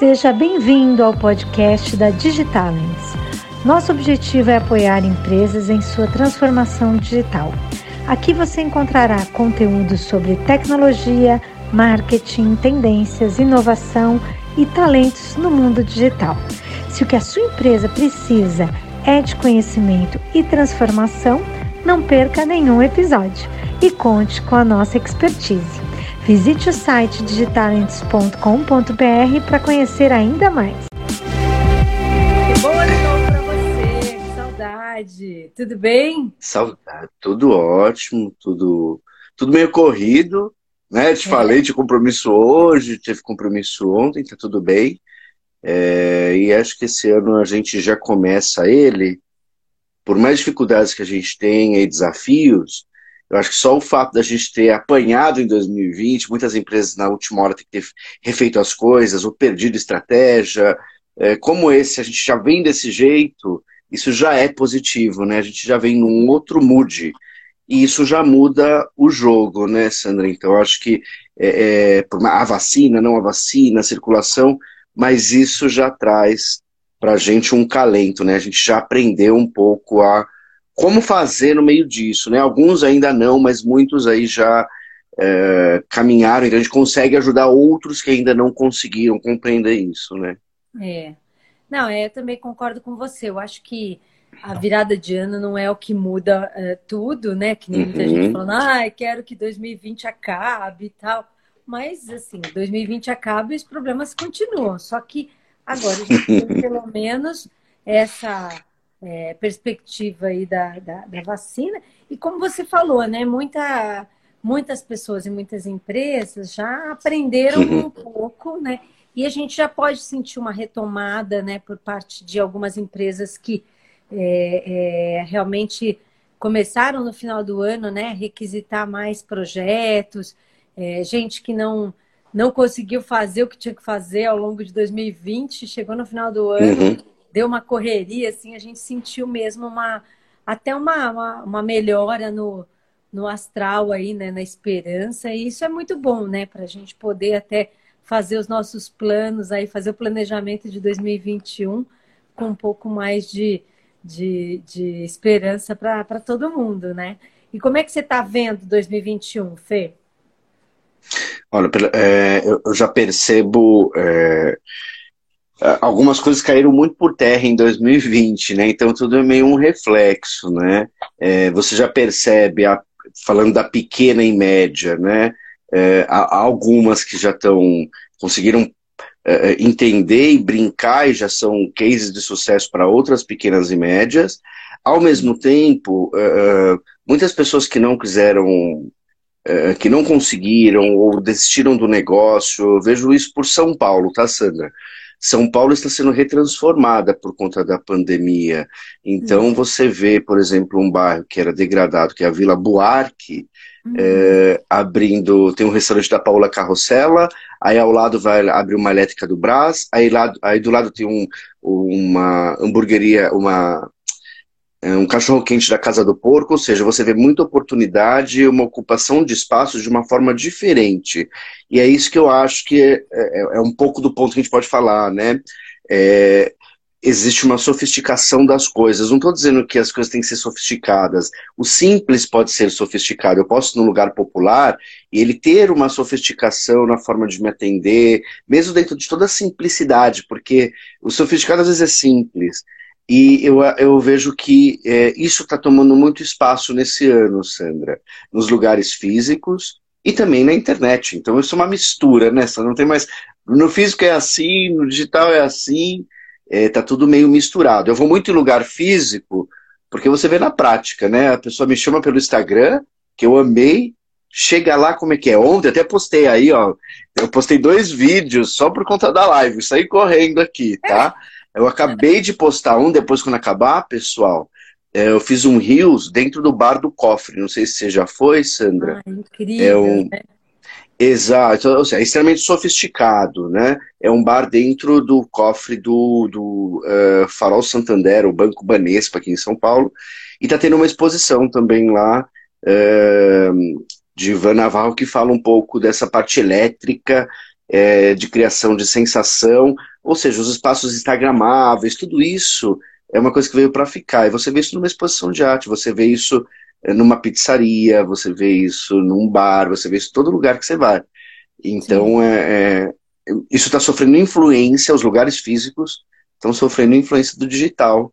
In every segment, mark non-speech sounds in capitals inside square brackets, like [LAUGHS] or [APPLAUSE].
Seja bem-vindo ao podcast da Digitalents. Nosso objetivo é apoiar empresas em sua transformação digital. Aqui você encontrará conteúdo sobre tecnologia, marketing, tendências, inovação e talentos no mundo digital. Se o que a sua empresa precisa é de conhecimento e transformação, não perca nenhum episódio e conte com a nossa expertise. Visite o site digitalents.com.br para conhecer ainda mais. Boa noite para você, que saudade. Tudo bem? Saudade, tudo ótimo, tudo, tudo meio corrido, né? Te é. falei de compromisso hoje, teve compromisso ontem, tá tudo bem. É, e acho que esse ano a gente já começa ele, por mais dificuldades que a gente tenha e desafios, eu acho que só o fato da gente ter apanhado em 2020, muitas empresas na última hora têm que ter refeito as coisas, ou perdido estratégia, é, como esse, a gente já vem desse jeito, isso já é positivo, né? A gente já vem num outro mood. E isso já muda o jogo, né, Sandra? Então, eu acho que é, é, a vacina, não a vacina, a circulação, mas isso já traz para a gente um calento, né? A gente já aprendeu um pouco a como fazer no meio disso, né? Alguns ainda não, mas muitos aí já é, caminharam, então a gente consegue ajudar outros que ainda não conseguiram compreender isso, né? É. Não, é, eu também concordo com você. Eu acho que a virada de ano não é o que muda é, tudo, né? Que nem muita uhum. gente falando, ah, quero que 2020 acabe e tal. Mas, assim, 2020 acaba e os problemas continuam. Só que agora a gente tem pelo menos essa é, perspectiva aí da, da, da, vacina. E como você falou, né, muita, muitas pessoas e muitas empresas já aprenderam uhum. um pouco, né? E a gente já pode sentir uma retomada, né, por parte de algumas empresas que é, é, realmente começaram no final do ano, né, requisitar mais projetos, é, gente que não não conseguiu fazer o que tinha que fazer ao longo de 2020, chegou no final do ano, uhum deu uma correria, assim, a gente sentiu mesmo uma até uma, uma, uma melhora no, no astral aí, né, na esperança, e isso é muito bom, né, para a gente poder até fazer os nossos planos aí, fazer o planejamento de 2021 com um pouco mais de, de, de esperança para todo mundo, né? E como é que você está vendo 2021, Fê? Olha, é, eu já percebo é, algumas coisas caíram muito por terra em 2020, né? Então tudo é meio um reflexo, né? É, você já percebe, a, falando da pequena e média, né? É, há, algumas que já estão conseguiram é, é, entender e brincar e já são cases de sucesso para outras pequenas e médias. Ao mesmo tempo, é, muitas pessoas que não quiseram que não conseguiram ou desistiram do negócio, eu vejo isso por São Paulo, tá, Sandra? São Paulo está sendo retransformada por conta da pandemia. Então uhum. você vê, por exemplo, um bairro que era degradado, que é a Vila Buarque, uhum. é, abrindo, tem um restaurante da Paula Carrossela, aí ao lado vai abrir uma elétrica do Brás, aí, lá, aí do lado tem um, uma hamburgueria, uma é um cachorro-quente da Casa do Porco, ou seja, você vê muita oportunidade, uma ocupação de espaços de uma forma diferente. E é isso que eu acho que é, é, é um pouco do ponto que a gente pode falar, né? É, existe uma sofisticação das coisas. Não estou dizendo que as coisas têm que ser sofisticadas. O simples pode ser sofisticado. Eu posso ir num lugar popular e ele ter uma sofisticação na forma de me atender, mesmo dentro de toda a simplicidade, porque o sofisticado às vezes é simples. E eu, eu vejo que é, isso está tomando muito espaço nesse ano, Sandra, nos lugares físicos e também na internet. Então isso é uma mistura, né? Não tem mais. No físico é assim, no digital é assim, é, tá tudo meio misturado. Eu vou muito em lugar físico, porque você vê na prática, né? A pessoa me chama pelo Instagram, que eu amei, chega lá, como é que é? Ontem até postei aí, ó. Eu postei dois vídeos só por conta da live, saí correndo aqui, tá? [LAUGHS] Eu acabei de postar um, depois quando acabar, pessoal, é, eu fiz um Rios dentro do bar do cofre. Não sei se você já foi, Sandra. Ah, incrível, é um... né? Exato, ou seja, é extremamente sofisticado, né? É um bar dentro do cofre do, do uh, Farol Santander, o Banco Banespa, aqui em São Paulo, e está tendo uma exposição também lá uh, de Ivan Navarro que fala um pouco dessa parte elétrica, uh, de criação de sensação, Ou seja, os espaços instagramáveis, tudo isso é uma coisa que veio para ficar. E você vê isso numa exposição de arte, você vê isso eh, numa pizzaria, você vê isso num bar, você vê isso em todo lugar que você vai. Então, é, é, isso está sofrendo influência, os lugares físicos estão sofrendo influência do digital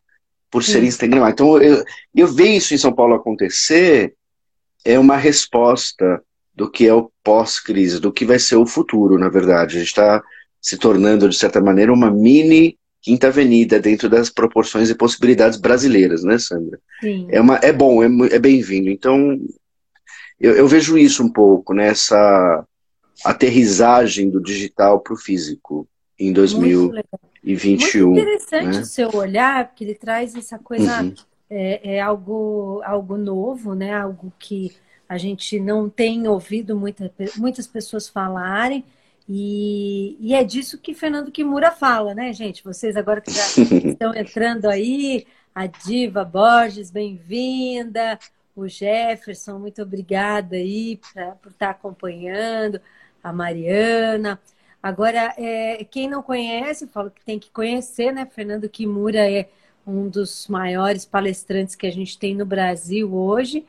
por Sim. serem instagramáveis. Então, eu, eu ver isso em São Paulo acontecer é uma resposta do que é o pós-crise, do que vai ser o futuro, na verdade. A gente está se tornando, de certa maneira, uma mini Quinta Avenida dentro das proporções e possibilidades brasileiras, né, Sandra? Sim. É, uma, é bom, é, é bem-vindo. Então, eu, eu, vejo isso um pouco, nessa né, aterrissagem do digital para o físico em 2021. Muito interessante né? o seu olhar, porque ele traz essa coisa, uhum. é, é, algo, algo novo, né? algo que a gente não tem ouvido muita, muitas pessoas falarem, e, e, é disso que Fernando Kimura fala, né, gente? Vocês agora que já [LAUGHS] estão entrando aí, a Diva Borges, bem-vinda, o Jefferson, muito obrigada aí pra, por estar acompanhando, a Mariana. Agora, é, quem não conhece, eu falo que tem que conhecer, né? Fernando Kimura é um dos maiores palestrantes que a gente tem no Brasil hoje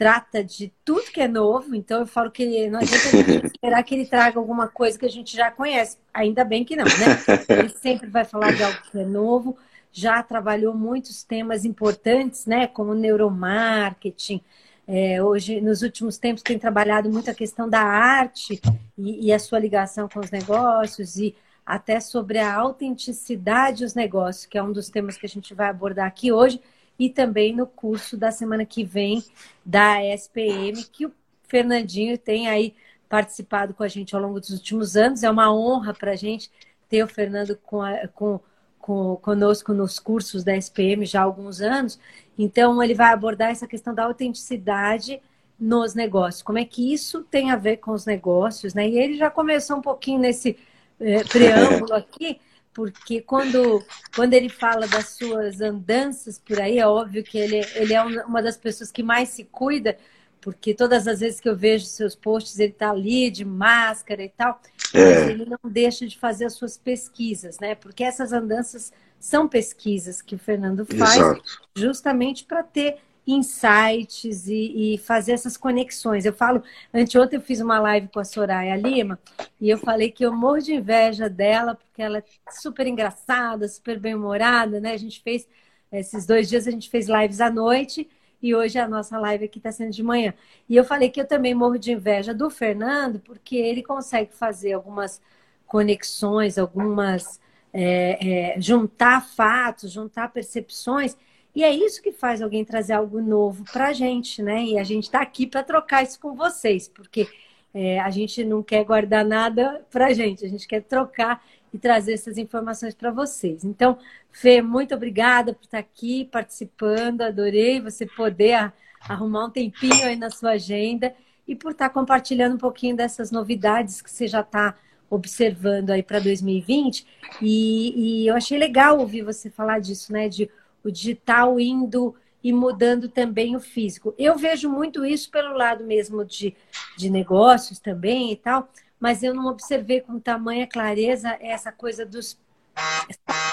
trata de tudo que é novo, então eu falo que não adianta [LAUGHS] esperar que ele traga alguma coisa que a gente já conhece. Ainda bem que não, né? Ele [LAUGHS] sempre vai falar de algo que é novo, já trabalhou muitos temas importantes, né? Como neuromarketing. É, hoje, nos últimos tempos, tem trabalhado muito a questão da arte e, e a sua ligação com os negócios e até sobre a autenticidade dos negócios, que é um dos temas que a gente vai abordar aqui hoje e também no curso da semana que vem da SPM, que o Fernandinho tem aí participado com a gente ao longo dos últimos anos. É uma honra para a gente ter o Fernando com, a, com, com, conosco nos cursos da SPM já há alguns anos. Então, ele vai abordar essa questão da autenticidade nos negócios. Como é que isso tem a ver com os negócios, né? E ele já começou um pouquinho nesse eh, [LAUGHS] preâmbulo aqui, porque quando, quando ele fala das suas andanças por aí, é óbvio que ele, ele é uma das pessoas que mais se cuida, porque todas as vezes que eu vejo seus posts, ele está ali de máscara e tal, é. mas ele não deixa de fazer as suas pesquisas, né? Porque essas andanças são pesquisas que o Fernando faz Exato. justamente para ter insights e, e, fazer essas conexões. Eu falo, anteontem eu fiz uma live com a Soraya Lima e eu falei que eu morro de inveja dela, porque ela é super engraçada, super bem-humorada, né? A gente fez, esses dois dias a gente fez lives à noite e hoje a nossa live aqui está sendo de manhã. E eu falei que eu também morro de inveja do Fernando, porque ele consegue fazer algumas conexões, algumas. É, é, juntar fatos, juntar percepções e é isso que faz alguém trazer algo novo para a gente, né? E a gente está aqui para trocar isso com vocês, porque é, a gente não quer guardar nada para a gente, a gente quer trocar e trazer essas informações para vocês. Então, Fê, muito obrigada por estar aqui participando, adorei você poder arrumar um tempinho aí na sua agenda e por estar compartilhando um pouquinho dessas novidades que você já está observando aí para 2020. E, e eu achei legal ouvir você falar disso, né? De o digital indo e mudando também o físico. Eu vejo muito isso pelo lado mesmo de, de negócios também e tal, mas eu não observei com tamanha clareza essa coisa dos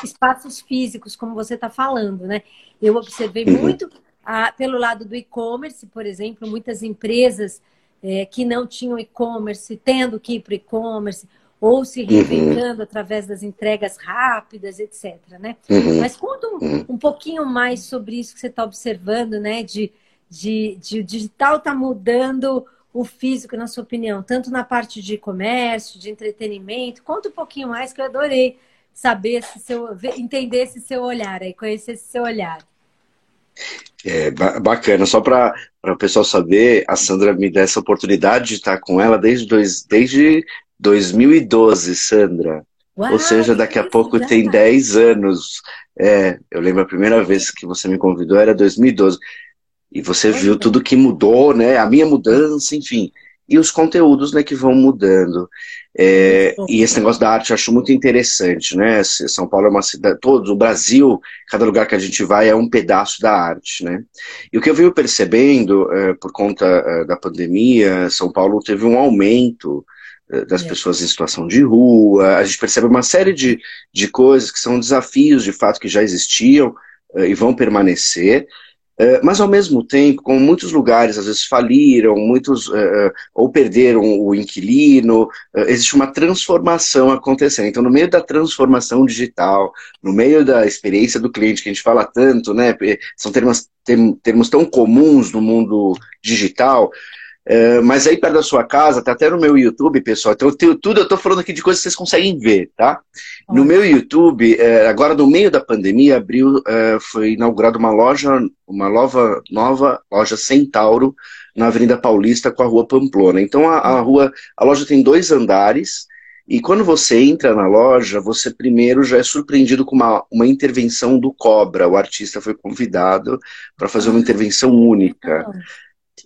espaços físicos, como você está falando, né? Eu observei uhum. muito a, pelo lado do e-commerce, por exemplo, muitas empresas é, que não tinham e-commerce tendo que ir para o e-commerce, ou se uhum. reinventando uhum. através das entregas rápidas, etc. Né? Uhum. Mas conta um, uhum. um, pouquinho mais sobre isso que você está observando, né? De, de, de o digital está mudando o físico, na sua opinião, tanto na parte de comércio, de entretenimento. Conta um pouquinho mais, que eu adorei saber seu, entender esse seu olhar aí, conhecer esse seu olhar. É bacana, só para o pessoal saber, a Sandra me dá essa oportunidade de estar com ela desde, dois, desde 2012, Sandra. Uau, Ou seja, daqui a pouco tem 10 anos. É, eu lembro a primeira vez que você me convidou era 2012. E você viu tudo que mudou, né? A minha mudança, enfim. E os conteúdos né, que vão mudando. É, e esse negócio da arte eu acho muito interessante, né? São Paulo é uma cidade, todo o Brasil, cada lugar que a gente vai é um pedaço da arte, né? E o que eu venho percebendo, é, por conta é, da pandemia, São Paulo teve um aumento das é. pessoas em situação de rua, a gente percebe uma série de, de coisas que são desafios de fato que já existiam uh, e vão permanecer. Uh, mas ao mesmo tempo, como muitos lugares às vezes faliram, muitos uh, ou perderam o inquilino, existe uma transformação acontecendo. Então, no meio da transformação digital, no meio da experiência do cliente que a gente fala tanto, né, são termos, termos tão comuns no mundo digital, é, mas aí perto da sua casa, tá até no meu YouTube, pessoal. Então, eu tenho tudo, eu tô falando aqui de coisas que vocês conseguem ver, tá? No meu YouTube, é, agora no meio da pandemia, abriu, é, foi inaugurada uma loja, uma nova, nova loja Centauro na Avenida Paulista com a Rua Pamplona. Então, a, a rua, a loja tem dois andares. E quando você entra na loja, você primeiro já é surpreendido com uma, uma intervenção do Cobra. O artista foi convidado para fazer uma ah. intervenção única.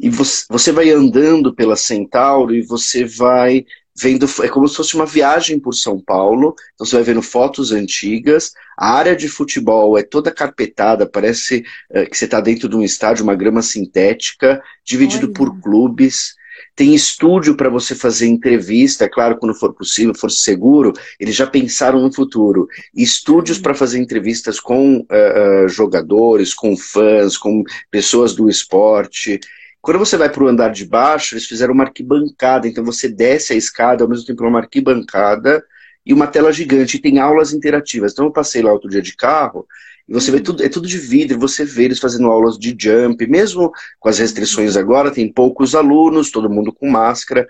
E você, você vai andando pela Centauro e você vai vendo, é como se fosse uma viagem por São Paulo, então você vai vendo fotos antigas, a área de futebol é toda carpetada, parece uh, que você está dentro de um estádio, uma grama sintética, dividido Olha. por clubes, tem estúdio para você fazer entrevista, é claro, quando for possível, for seguro, eles já pensaram no futuro. Estúdios para fazer entrevistas com uh, jogadores, com fãs, com pessoas do esporte. Quando você vai para o andar de baixo, eles fizeram uma arquibancada, então você desce a escada, ao mesmo tempo uma arquibancada e uma tela gigante, e tem aulas interativas. Então eu passei lá outro dia de carro, e você vê uhum. tudo, é tudo de vidro, você vê eles fazendo aulas de jump, mesmo com as restrições agora, tem poucos alunos, todo mundo com máscara,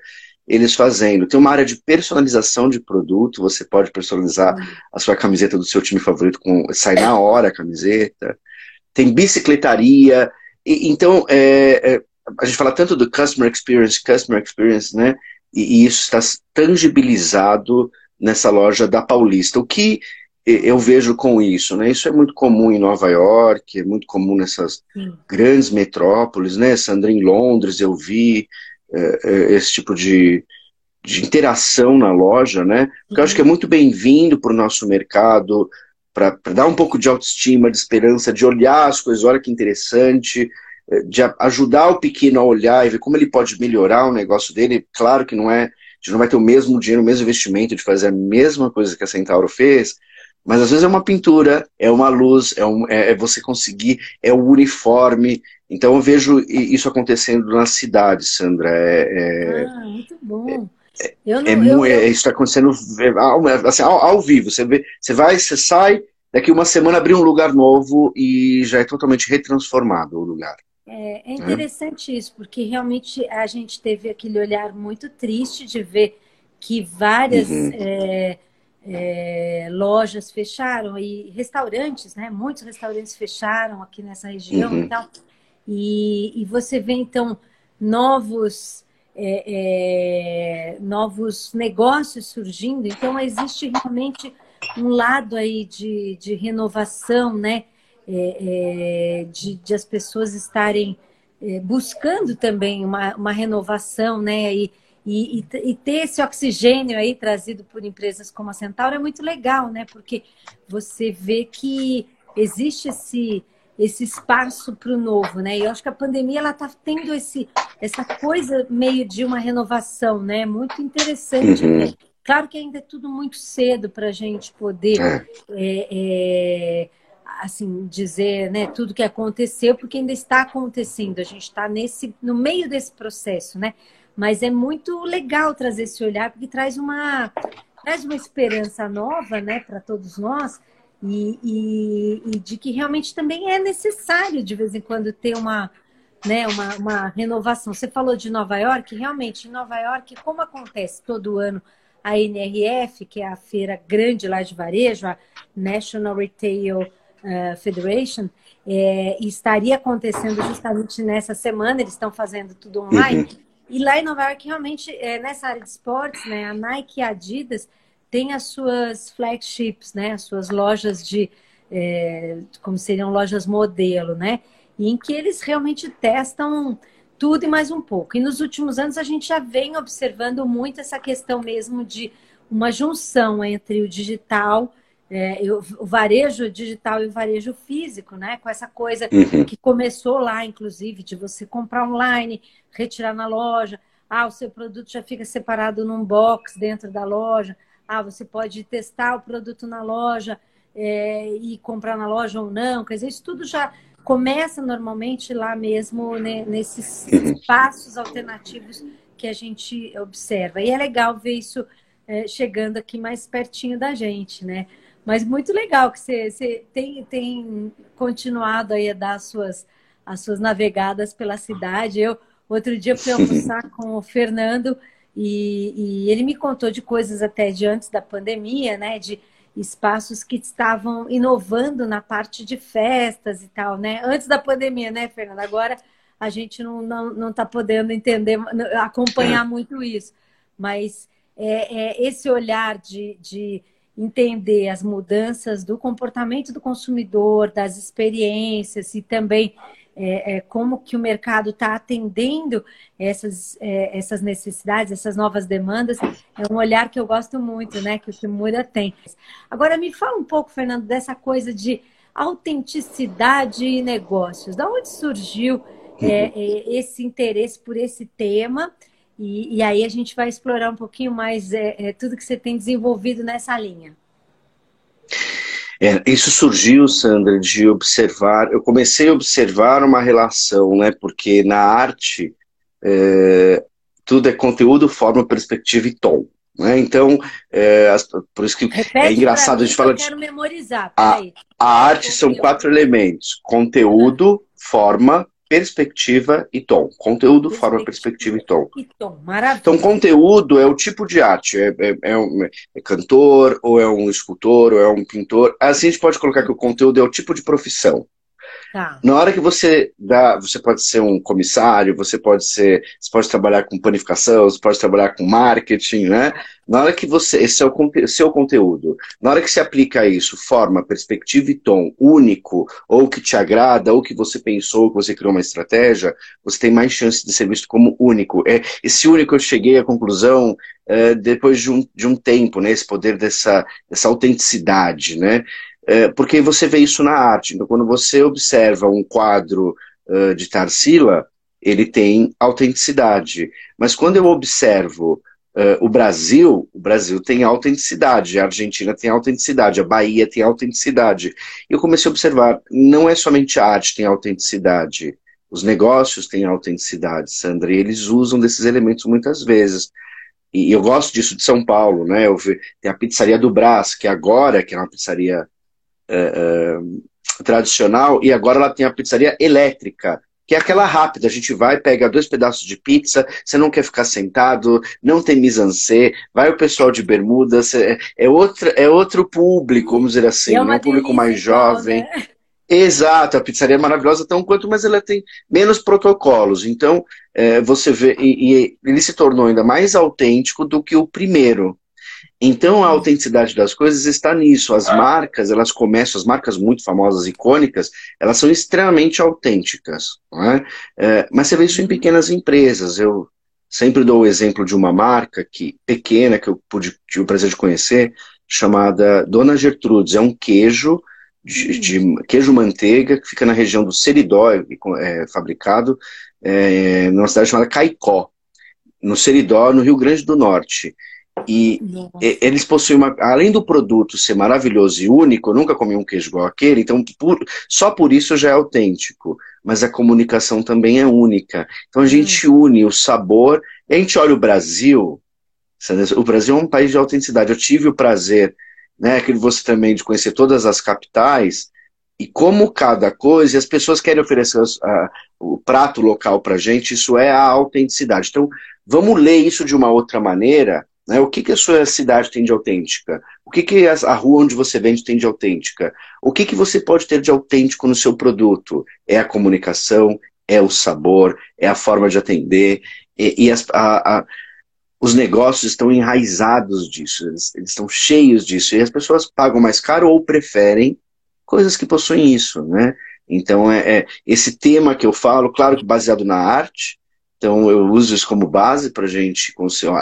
eles fazendo. Tem uma área de personalização de produto, você pode personalizar uhum. a sua camiseta do seu time favorito, com sai na hora a camiseta. Tem bicicletaria, e, então, é, é, a gente fala tanto do customer experience, customer experience, né? E, e, isso está tangibilizado nessa loja da Paulista. O que eu vejo com isso, né? Isso é muito comum em Nova York, é muito comum nessas Sim. grandes metrópoles, né? Sandra, em Londres eu vi é, é, esse tipo de, de interação na loja, né? Porque uhum. eu acho que é uhum. muito bem-vindo para o nosso mercado, para dar um pouco de autoestima, de esperança, de olhar as coisas, olha que interessante, de ajudar o pequeno a olhar e ver como ele pode melhorar o negócio dele. Claro que não é, a gente não vai ter o mesmo dinheiro, o mesmo investimento de fazer a mesma coisa que a Centauro fez, mas às vezes é uma pintura, é uma luz, é, um, é, é você conseguir, é o uniforme. Então eu vejo isso acontecendo na cidade, Sandra. É, é, ah, muito bom. É, eu não, é, eu, é, isso está acontecendo assim, ao, ao, vivo. Você, vê, você vai, você sai, daqui uma semana abrir um lugar novo e já é totalmente retransformado o lugar. É, é interessante é. isso, porque realmente a gente teve aquele olhar muito triste de ver que várias uhum. é, é, lojas fecharam e restaurantes, né? Muitos restaurantes fecharam aqui nessa região uhum. e tal. E, e você vê então novos é, é, novos negócios surgindo. Então existe realmente um lado aí de, de renovação, né? É, é, de, de, as pessoas estarem é, buscando também uma, uma renovação, né? E, e, e, ter esse oxigênio aí trazido por empresas como a Centauro é muito legal, né? Porque você vê que existe esse, esse espaço para o novo, né? E eu acho que a pandemia ela está tendo esse, essa coisa meio de uma renovação, né? Muito interessante. Uhum. Né? Claro que ainda é tudo muito cedo para a gente poder é, é, é assim dizer né, tudo que aconteceu, porque ainda está acontecendo. A gente está nesse no meio desse processo, né? Mas é muito legal trazer esse olhar, porque traz uma traz uma esperança nova, né, para todos nós. E, e, e, de que realmente também é necessário de vez em quando ter uma, né, uma, uma renovação. Você falou de Nova York, realmente, em Nova York, como acontece todo ano a NRF, que é a feira grande lá de varejo, a National Retail Federation, é, estaria acontecendo justamente nessa semana, eles estão fazendo tudo online. Uhum. E lá em Nova York, realmente, é, nessa área de esportes, né, a Nike e a Adidas têm as suas flagships, né, as suas lojas de, é, como seriam lojas modelo, né, em que eles realmente testam tudo e mais um pouco. E nos últimos anos a gente já vem observando muito essa questão mesmo de uma junção entre o digital é, eu, o varejo digital e o varejo físico, né? Com essa coisa uhum. que começou lá, inclusive, de você comprar online, retirar na loja. Ah, o seu produto já fica separado num box dentro da loja. Ah, você pode testar o produto na loja é, e comprar na loja ou não. Quer dizer, isso tudo já começa normalmente lá mesmo né, nesses espaços alternativos que a gente observa. E é legal ver isso é, chegando aqui mais pertinho da gente, né? Mas muito legal que você, você tem, tem continuado aí a dar as suas, as suas navegadas pela cidade. Eu, outro dia, fui almoçar com o Fernando e, e, ele me contou de coisas até de antes da pandemia, né? De espaços que estavam inovando na parte de festas e tal, né? Antes da pandemia, né, Fernando? Agora a gente não está não, não tá podendo entender, acompanhar muito isso. Mas é, é esse olhar de, de entender as mudanças do comportamento do consumidor, das experiências e também é, é, como que o mercado está atendendo essas, é, essas necessidades, essas novas demandas, é um olhar que eu gosto muito, né? Que o Kimura tem. Agora me fala um pouco, Fernando, dessa coisa de autenticidade e negócios. Da onde surgiu é, uhum. é, esse interesse por esse tema? E, e, aí a gente vai explorar um pouquinho mais é, é, tudo que você tem desenvolvido nessa linha. É, isso surgiu, Sandra, de observar. Eu comecei a observar uma relação, né? Porque na arte é, tudo é conteúdo, forma, perspectiva e tom. Né? Então, é, por isso que Repete é engraçado mim, a gente falar de. memorizar. A, a arte são quatro elementos: conteúdo, forma, perspectiva e tom. Conteúdo, perspectiva forma, perspectiva e tom. E tom, maravilha. Então, conteúdo é o tipo de arte. É, é, é, um, é, cantor, ou é um escultor, ou é um pintor. Assim a gente pode colocar que o conteúdo é o tipo de profissão. Tá. Na hora que você dá, você pode ser um comissário, você pode ser, você pode trabalhar com panificação, você pode trabalhar com marketing, né? Na hora que você, esse é o seu conteúdo. Na hora que se aplica isso, forma, perspectiva e tom único, ou que te agrada, ou que você pensou, que você criou uma estratégia, você tem mais chance de ser visto como único. É, esse único eu cheguei à conclusão é, depois de um, de um tempo, né? Esse poder dessa, dessa autenticidade, né? É, porque você vê isso na arte. Então, quando você observa um quadro uh, de Tarsila, ele tem autenticidade. Mas quando eu observo uh, o Brasil, o Brasil tem autenticidade, a Argentina tem autenticidade, a Bahia tem autenticidade. E eu comecei a observar, não é somente a arte tem autenticidade, os negócios têm autenticidade, Sandra, e eles usam desses elementos muitas vezes. E eu gosto disso de São Paulo, né? Eu vi, tem a pizzaria do Brás, que agora, que é uma pizzaria é, é, tradicional, e agora ela tem a pizzaria elétrica, que é aquela rápida, a gente vai, pega dois pedaços de pizza, você não quer ficar sentado, não tem mise vai o pessoal de bermudas, é, é, outro, é outro público, vamos dizer assim, é né? um público mais jovem. Né? Exato, a pizzaria é maravilhosa, tão quanto, mas ela tem menos protocolos. Então, é, você vê, e, e, ele se tornou ainda mais autêntico do que o primeiro. Então a autenticidade das coisas está nisso. As marcas, elas começam, as marcas muito famosas, icônicas, elas são extremamente autênticas. É? É, mas você vê isso em pequenas empresas. Eu sempre dou o exemplo de uma marca que pequena, que eu pude, tive o prazer de conhecer, chamada Dona Gertrudes. É um queijo de, de queijo manteiga que fica na região do Seridó, é, é fabricado é, numa cidade chamada Caicó, no Seridó, no Rio Grande do Norte. E Nossa. eles possuem uma. Além do produto ser maravilhoso e único, eu nunca comi um queijo igual aquele, então por, só por isso já é autêntico. Mas a comunicação também é única. Então a gente hum. une o sabor. a gente olha o Brasil. O Brasil é um país de autenticidade. Eu tive o prazer, né, que você também, de conhecer todas as capitais. E como cada coisa, as pessoas querem oferecer a, o prato local para gente, isso é a autenticidade. Então, vamos ler isso de uma outra maneira né? O que, que a sua cidade tem de autêntica? O que, que a rua onde você vende tem de autêntica? O que, que você pode ter de autêntico no seu produto? É a comunicação, é o sabor, é a forma de atender, e, e as, a, a, os negócios estão enraizados disso, eles, eles, estão cheios disso, e as pessoas pagam mais caro ou preferem coisas que possuem isso, né? Então, é, é esse tema que eu falo, claro que baseado na arte, então eu uso isso como base para a gente,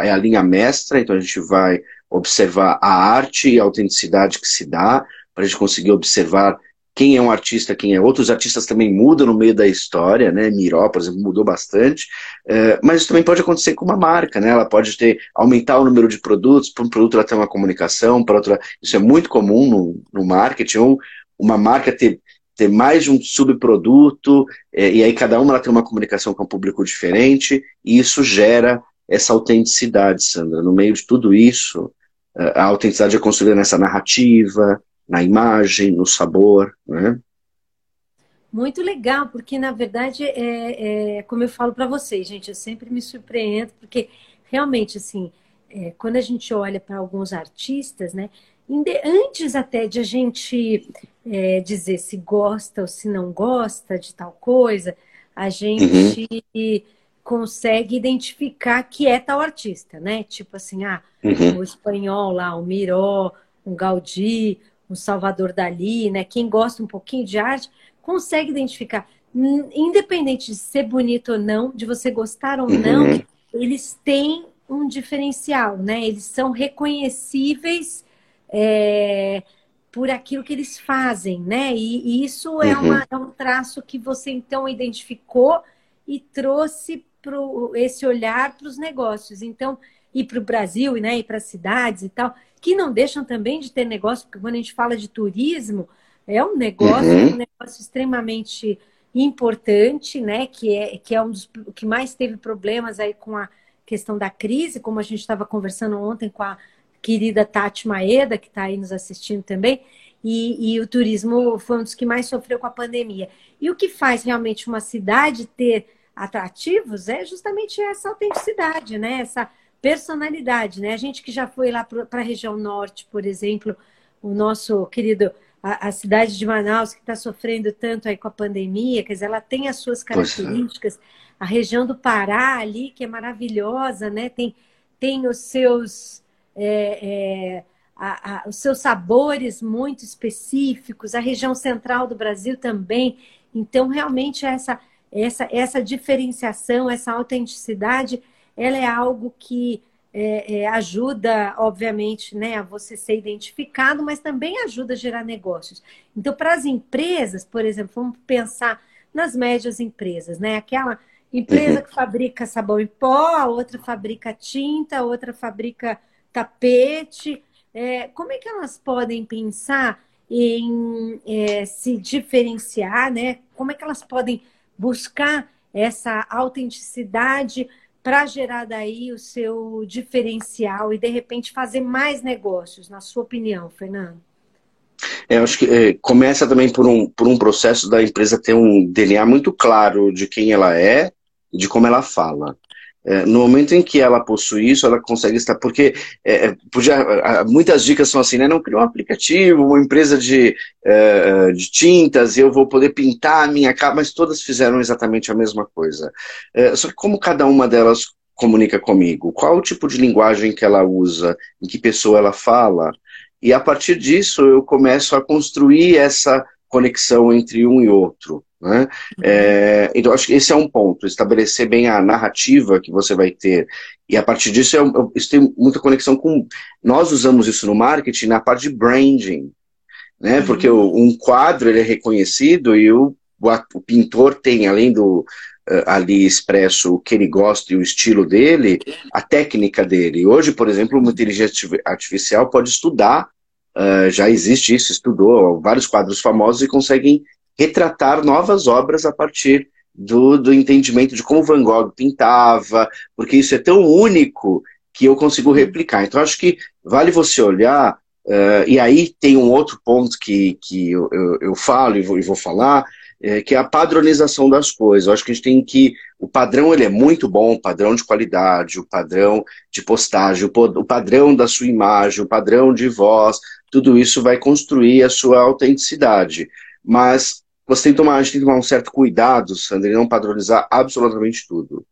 é a linha mestra, então a gente vai observar a arte e a autenticidade que se dá, para a gente conseguir observar quem é um artista, quem é outro. Os artistas também mudam no meio da história, né? Miró, por exemplo, mudou bastante. É, mas isso também pode acontecer com uma marca, né? Ela pode ter aumentar o número de produtos, para um produto ela ter uma comunicação, para outra. Isso é muito comum no, no marketing, ou uma marca ter ter mais de um subproduto, é, e aí cada uma ela tem uma comunicação com um público diferente, e isso gera essa autenticidade, Sandra. No meio de tudo isso, a autenticidade é construída nessa narrativa, na imagem, no sabor, né? Muito legal, porque na verdade é, é como eu falo para vocês, gente, eu sempre me surpreendo, porque realmente assim, é, quando a gente olha para alguns artistas, né, antes até de a gente é, dizer se gosta ou se não gosta de tal coisa, a gente uhum. consegue identificar que é tal artista, né? Tipo assim, ah, uhum. o espanhol lá, o Miró, um Gaudí, um Salvador Dali, né? Quem gosta um pouquinho de arte consegue identificar, independente de ser bonito ou não, de você gostar ou não, uhum. eles têm um diferencial, né? Eles são reconhecíveis é, por aquilo que eles fazem, né? E, e isso é, uhum. uma, é, um traço que você então identificou e trouxe pro, esse olhar para os negócios. Então, e para o Brasil, né? E para as cidades e tal, que não deixam também de ter negócio, porque quando a gente fala de turismo, é um negócio, uhum. um negócio extremamente importante, né? Que é, que é um dos que mais teve problemas aí com a questão da crise, como a gente estava conversando ontem com a querida Tati Maeda, que está aí nos assistindo também, e, e, o turismo foi um dos que mais sofreu com a pandemia. E o que faz realmente uma cidade ter atrativos é justamente essa autenticidade, né? Essa personalidade, né? A gente que já foi lá para a região norte, por exemplo, o nosso querido a, a cidade de Manaus que está sofrendo tanto aí com a pandemia, quer dizer, ela tem as suas é. características. A região do Pará ali que é maravilhosa, né? Tem tem os seus é, é, a, a, os seus sabores muito específicos, a região central do Brasil também. Então, realmente, essa, essa, essa diferenciação, essa autenticidade, ela é algo que é, é, ajuda, obviamente, né, a você ser identificado, mas também ajuda a gerar negócios. Então, para as empresas, por exemplo, vamos pensar nas médias empresas, né? Aquela empresa [LAUGHS] que fabrica sabão em pó, a outra fabrica tinta, a outra fabrica tapete. É, como é que elas podem pensar em é, se diferenciar, né? Como é que elas podem buscar essa autenticidade para gerar daí o seu diferencial e de repente fazer mais negócios, na sua opinião, Fernando? É, eu acho que é, começa também por um, por um processo da empresa ter um DNA muito claro de quem ela é e de como ela fala. É, no momento em que ela possui isso, ela consegue estar. Porque é, é podia, muitas dicas são assim, né? Não criar um aplicativo, uma empresa de, é, de tintas, eu vou poder pintar a minha cara, mas todas fizeram exatamente a mesma coisa. É, só que como cada uma delas comunica comigo? Qual o tipo de linguagem que ela usa? Em que pessoa ela fala? E a partir disso eu começo a construir essa conexão entre um e outro. Né? É, então, acho que esse é um ponto, estabelecer bem a narrativa que você vai ter. E a partir disso, é, isso tem muita conexão com. Nós usamos isso no marketing na parte de branding. Né? Uhum. Porque o, um quadro ele é reconhecido e o, o, o pintor tem, além do uh, ali expresso o que ele gosta e o estilo dele, a técnica dele. Hoje, por exemplo, uma inteligência artificial pode estudar, uh, já existe isso, estudou vários quadros famosos e conseguem retratar novas obras a partir do, do entendimento de como Van Gogh pintava, porque isso é tão único que eu consigo replicar. Então, acho que vale você olhar, uh, e aí tem um outro ponto que, que eu, eu, eu falo e vou, e vou falar, é, que é a padronização das coisas. Eu acho que a gente tem que. O padrão ele é muito bom, o padrão de qualidade, o padrão de postagem, o, o padrão da sua imagem, o padrão de voz, tudo isso vai construir a sua autenticidade. Mas você tem que tomar, a gente tem que tomar um certo cuidado, Sandra, e não padronizar absolutamente tudo.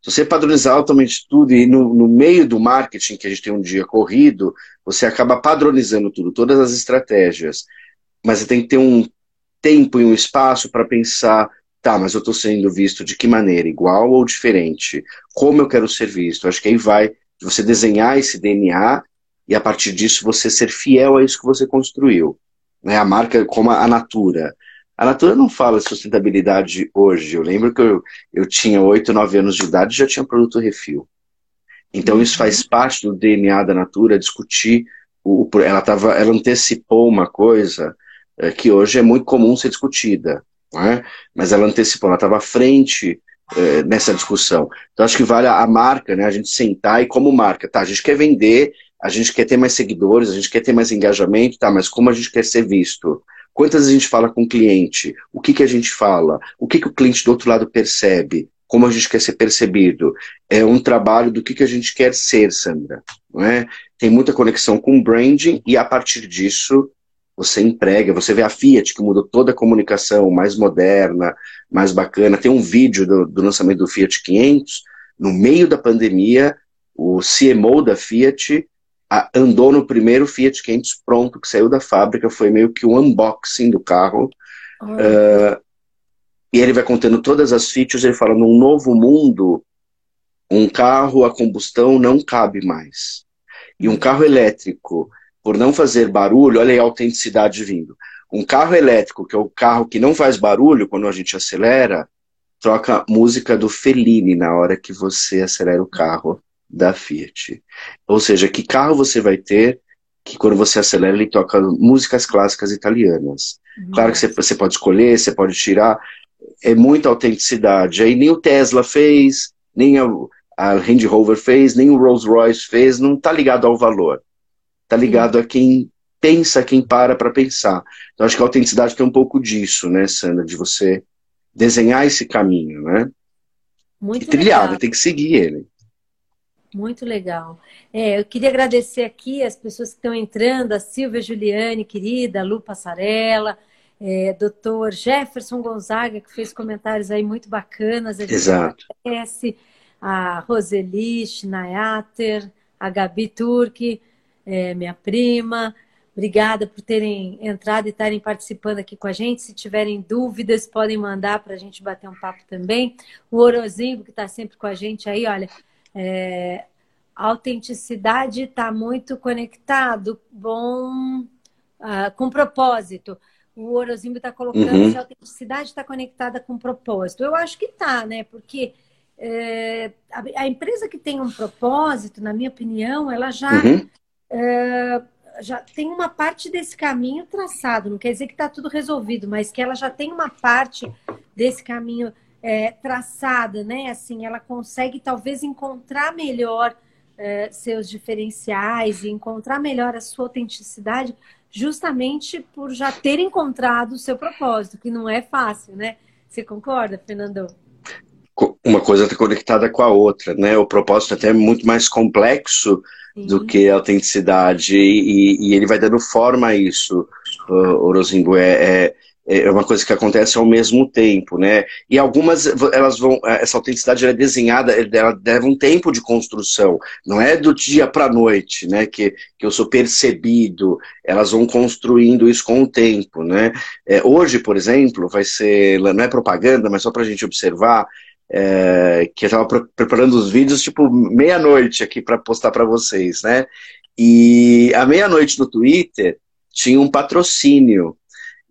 Se você padronizar altamente tudo e no, no, meio do marketing, que a gente tem um dia corrido, você acaba padronizando tudo, todas as estratégias. Mas você tem que ter um tempo e um espaço para pensar, tá, mas eu estou sendo visto de que maneira? Igual ou diferente? Como eu quero ser visto? Acho que aí vai você desenhar esse DNA e a partir disso você ser fiel a isso que você construiu. né? A marca como a Natura. A Natura não fala sustentabilidade hoje. Eu lembro que eu, eu tinha 8, 9 anos de idade e já tinha produto refil. Então isso faz uhum. parte do DNA da Natura, discutir. O, ela, tava, ela antecipou uma coisa é, que hoje é muito comum ser discutida. É? Mas ela antecipou, ela estava à frente é, nessa discussão. Então acho que vale a, a marca, né, a gente sentar e como marca, tá, a gente quer vender, a gente quer ter mais seguidores, a gente quer ter mais engajamento, tá, mas como a gente quer ser visto? Quantas a gente fala com o cliente? O que, que a gente fala? O que, que o cliente do outro lado percebe? Como a gente quer ser percebido? É um trabalho do que, que a gente quer ser, Sandra. Não é? Tem muita conexão com branding e a partir disso você emprega, você vê a Fiat que mudou toda a comunicação, mais moderna, mais bacana. Tem um vídeo do, do lançamento do Fiat 500, no meio da pandemia, o CMO da Fiat andou no primeiro Fiat 500 pronto, que saiu da fábrica, foi meio que um unboxing do carro. Uh, e ele vai contando todas as features, ele fala, num novo mundo, um carro a combustão não cabe mais. E um carro elétrico por não fazer barulho, olha aí a autenticidade vindo. Um carro elétrico, que é o carro que não faz barulho quando a gente acelera, troca música do Fellini na hora que você acelera o carro da Fiat. Ou seja, que carro você vai ter que quando você acelera ele toca músicas clássicas italianas. Uhum. Claro que você, você pode escolher, você pode tirar, é muita autenticidade. Aí nem o Tesla fez, nem a, a Range Rover fez, nem o Rolls Royce fez, não está ligado ao valor. Está ligado a quem pensa, quem para para pensar. Então acho que a autenticidade tem um pouco disso, né, Sandra, de você desenhar esse caminho, né? Muito e trilhar. Né, tem que seguir ele. Muito legal. É, eu queria agradecer aqui as pessoas que estão entrando, a Silvia Juliane, querida, a Lu Passarella, é, doutor Jefferson Gonzaga, que fez comentários aí muito bacanas. A Exato. Agradece, a Roseli Schneyater, a Gabi Turque, é, minha prima. Obrigada por terem entrado e estarem participando aqui com a gente. Se tiverem dúvidas, podem mandar para a gente bater um papo também. O Orozinho, que está sempre com a gente aí, olha, é, a autenticidade está muito conectado, bom, uh, com propósito. O Orozimbo está colocando uhum. que a autenticidade está conectada com propósito. Eu acho que está, né? Porque é, a, a, empresa que tem um propósito, na minha opinião, ela já uhum é, já tem uma parte desse caminho traçado. Não quer dizer que está tudo resolvido, mas que ela já tem uma parte desse caminho é, traçada, né? Assim, ela consegue talvez encontrar melhor é, seus diferenciais e encontrar melhor a sua autenticidade, justamente por já ter encontrado o seu propósito, que não é fácil, né? Você concorda, Fernando? Uma coisa está conectada com a outra, né? O propósito até é muito mais complexo do que autenticidade, e, e, ele vai dando forma a isso, Orozingo. É, é, é, uma coisa que acontece ao mesmo tempo, né? E algumas, elas vão, essa autenticidade é desenhada, ela leva um tempo de construção, não é do dia para noite, né? Que, que eu sou percebido, elas vão construindo isso com o tempo, né? É, hoje, por exemplo, vai ser, não é propaganda, mas só para a gente observar, é, que eu estava preparando os vídeos tipo meia-noite aqui para postar para vocês, né? E à meia-noite no Twitter tinha um patrocínio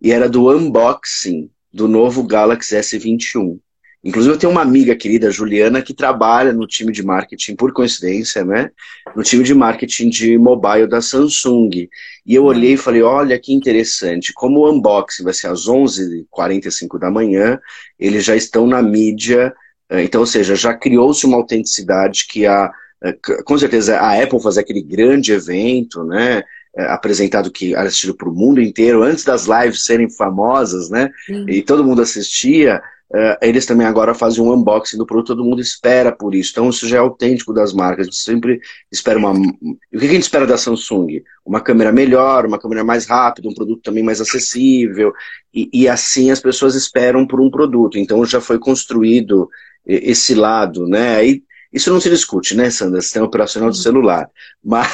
e era do unboxing do novo Galaxy S21. Inclusive eu tenho uma amiga querida, Juliana, que trabalha no time de marketing, por coincidência, né? No time de marketing de mobile da Samsung. E eu olhei e falei, olha que interessante, como o unboxing vai ser às 11h45 da manhã, eles já estão na mídia é, então, ou seja, já criou-se uma autenticidade que a, é, com certeza a Apple fazer aquele grande evento, né? É, apresentado que era assistido para o mundo inteiro, antes das lives serem famosas, né? Sim. E todo mundo assistia. Uh, eles também agora fazem um unboxing do produto, todo mundo espera por isso. Então, isso já é autêntico das marcas. A gente sempre espera uma. O que a gente espera da Samsung? Uma câmera melhor, uma câmera mais rápida, um produto também mais acessível. E, e assim as pessoas esperam por um produto. Então, já foi construído esse lado, né? Aí, isso não se discute, né, Sandra? Sistema operacional do celular. [LAUGHS] Mas,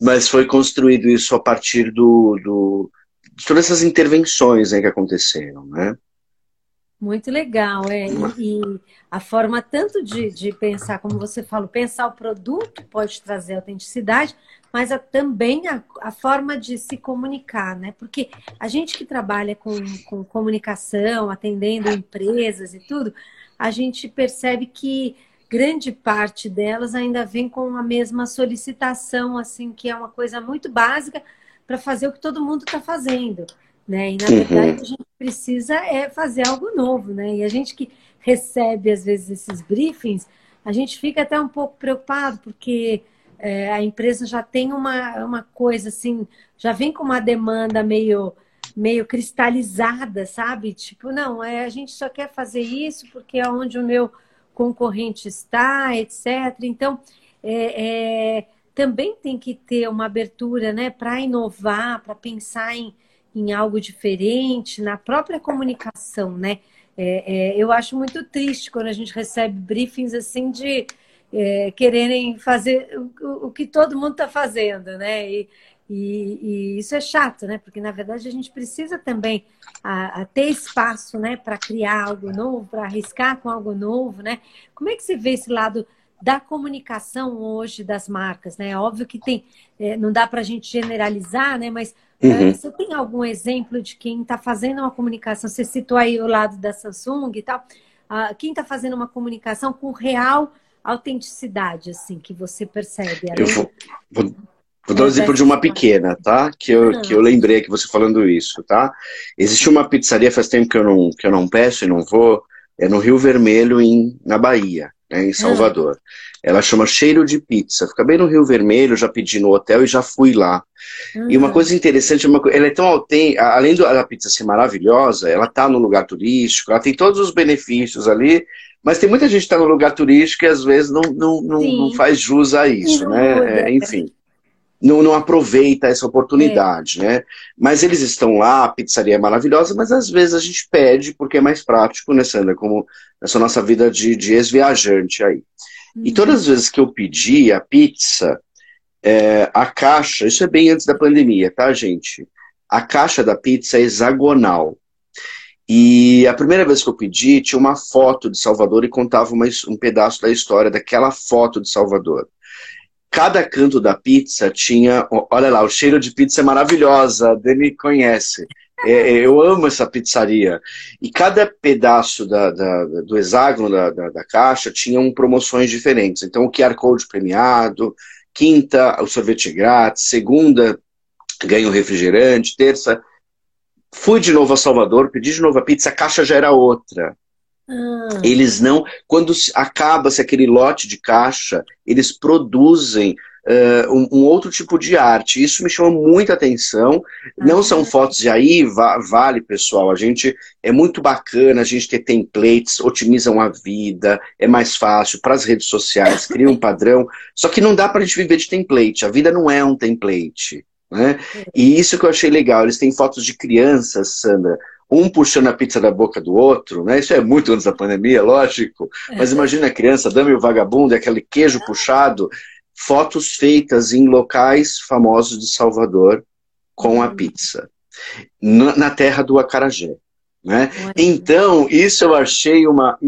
mas foi construído isso a partir do, do, de todas essas intervenções né, que aconteceram, né? Muito legal, é. E, e a forma tanto de, de, pensar, como você falou, pensar o produto pode trazer autenticidade, mas a, também a, a, forma de se comunicar, né? Porque a gente que trabalha com, com comunicação, atendendo empresas e tudo, a gente percebe que grande parte delas ainda vem com a mesma solicitação, assim, que é uma coisa muito básica para fazer o que todo mundo está fazendo. Né? E na verdade uhum. a gente precisa é fazer algo novo, né? E a gente que recebe às vezes esses briefings, a gente fica até um pouco preocupado porque é, a empresa já tem uma, uma coisa assim, já vem com uma demanda meio meio cristalizada, sabe? Tipo, não, é, a gente só quer fazer isso porque é onde o meu concorrente está, etc. Então, é, é, também tem que ter uma abertura, né, para inovar, para pensar em em algo diferente, na própria comunicação, né? É, é, eu acho muito triste quando a gente recebe briefings assim de é, quererem fazer o, o, que todo mundo está fazendo, né? E, e, e, isso é chato, né? Porque na verdade a gente precisa também a, a ter espaço, né, para criar algo novo, para arriscar com algo novo, né? Como é que você vê esse lado da comunicação hoje das marcas, né? Óbvio que tem, é, não dá para a gente generalizar, né? Mas Uhum. Você tem algum exemplo de quem está fazendo uma comunicação? Você citou aí o lado da Samsung e tal. Uh, quem está fazendo uma comunicação com real autenticidade, assim, que você percebe? Eu vou, vou, vou dar um exemplo de uma pequena, tá? Que eu, uhum. que eu lembrei que você falando isso, tá? Existe uma pizzaria, faz tempo que eu não, que eu não peço e não vou, é no Rio Vermelho, em, na Bahia né, em Salvador. Ela chama Cheiro de Pizza. Fica bem no Rio Vermelho, já pedi no hotel e já fui lá. Uhum. E uma coisa interessante, uma, ela é tão autêntica, além da pizza ser maravilhosa, ela está no lugar turístico, ela tem todos os benefícios ali, mas tem muita gente que está no lugar turístico e às vezes não, não, não, não faz jus a isso, né? É, enfim não, não aproveita essa oportunidade, é. né? Mas eles estão lá, a pizzaria é maravilhosa, mas às vezes a gente pede porque é mais prático, né, Sandra? Como essa nossa vida de, de ex-viajante aí. Uhum. E todas as vezes que eu pedi a pizza, é, a caixa, isso é bem antes da pandemia, tá, gente? A caixa da pizza é hexagonal. E a primeira vez que eu pedi, tinha uma foto de Salvador e contava uma, um pedaço da história daquela foto de Salvador cada canto da pizza tinha. Olha lá, o cheiro de pizza é maravilhosa, Dani conhece. É, é, eu amo essa pizzaria. E cada pedaço da, da, do hexágono da, da, caixa tinham promoções diferentes. Então, o QR Code premiado, quinta, o sorvete grátis, segunda, ganha o refrigerante, terça. Fui de novo a Salvador, pedi de novo a pizza, a caixa já era outra. Ah. Eles não, quando acaba-se aquele lote de caixa, eles produzem uh, um, um, outro tipo de arte. Isso me chama muita atenção. Ah. Não são fotos de aí, va vale, pessoal. A gente é muito bacana a gente ter templates, otimizam a vida, é mais fácil para as redes sociais, cria um padrão. Só que não dá para a gente viver de template. A vida não é um template. Né? É. E isso que eu achei legal. Eles têm fotos de crianças, Sandra um puxando a pizza da boca do outro, né? Isso é muito antes da pandemia, lógico. Mas imagina a criança, dame o vagabundo, aquele queijo puxado, fotos feitas em locais famosos de Salvador com a uhum. pizza, na terra do acarajé, né? Então, isso eu achei uma...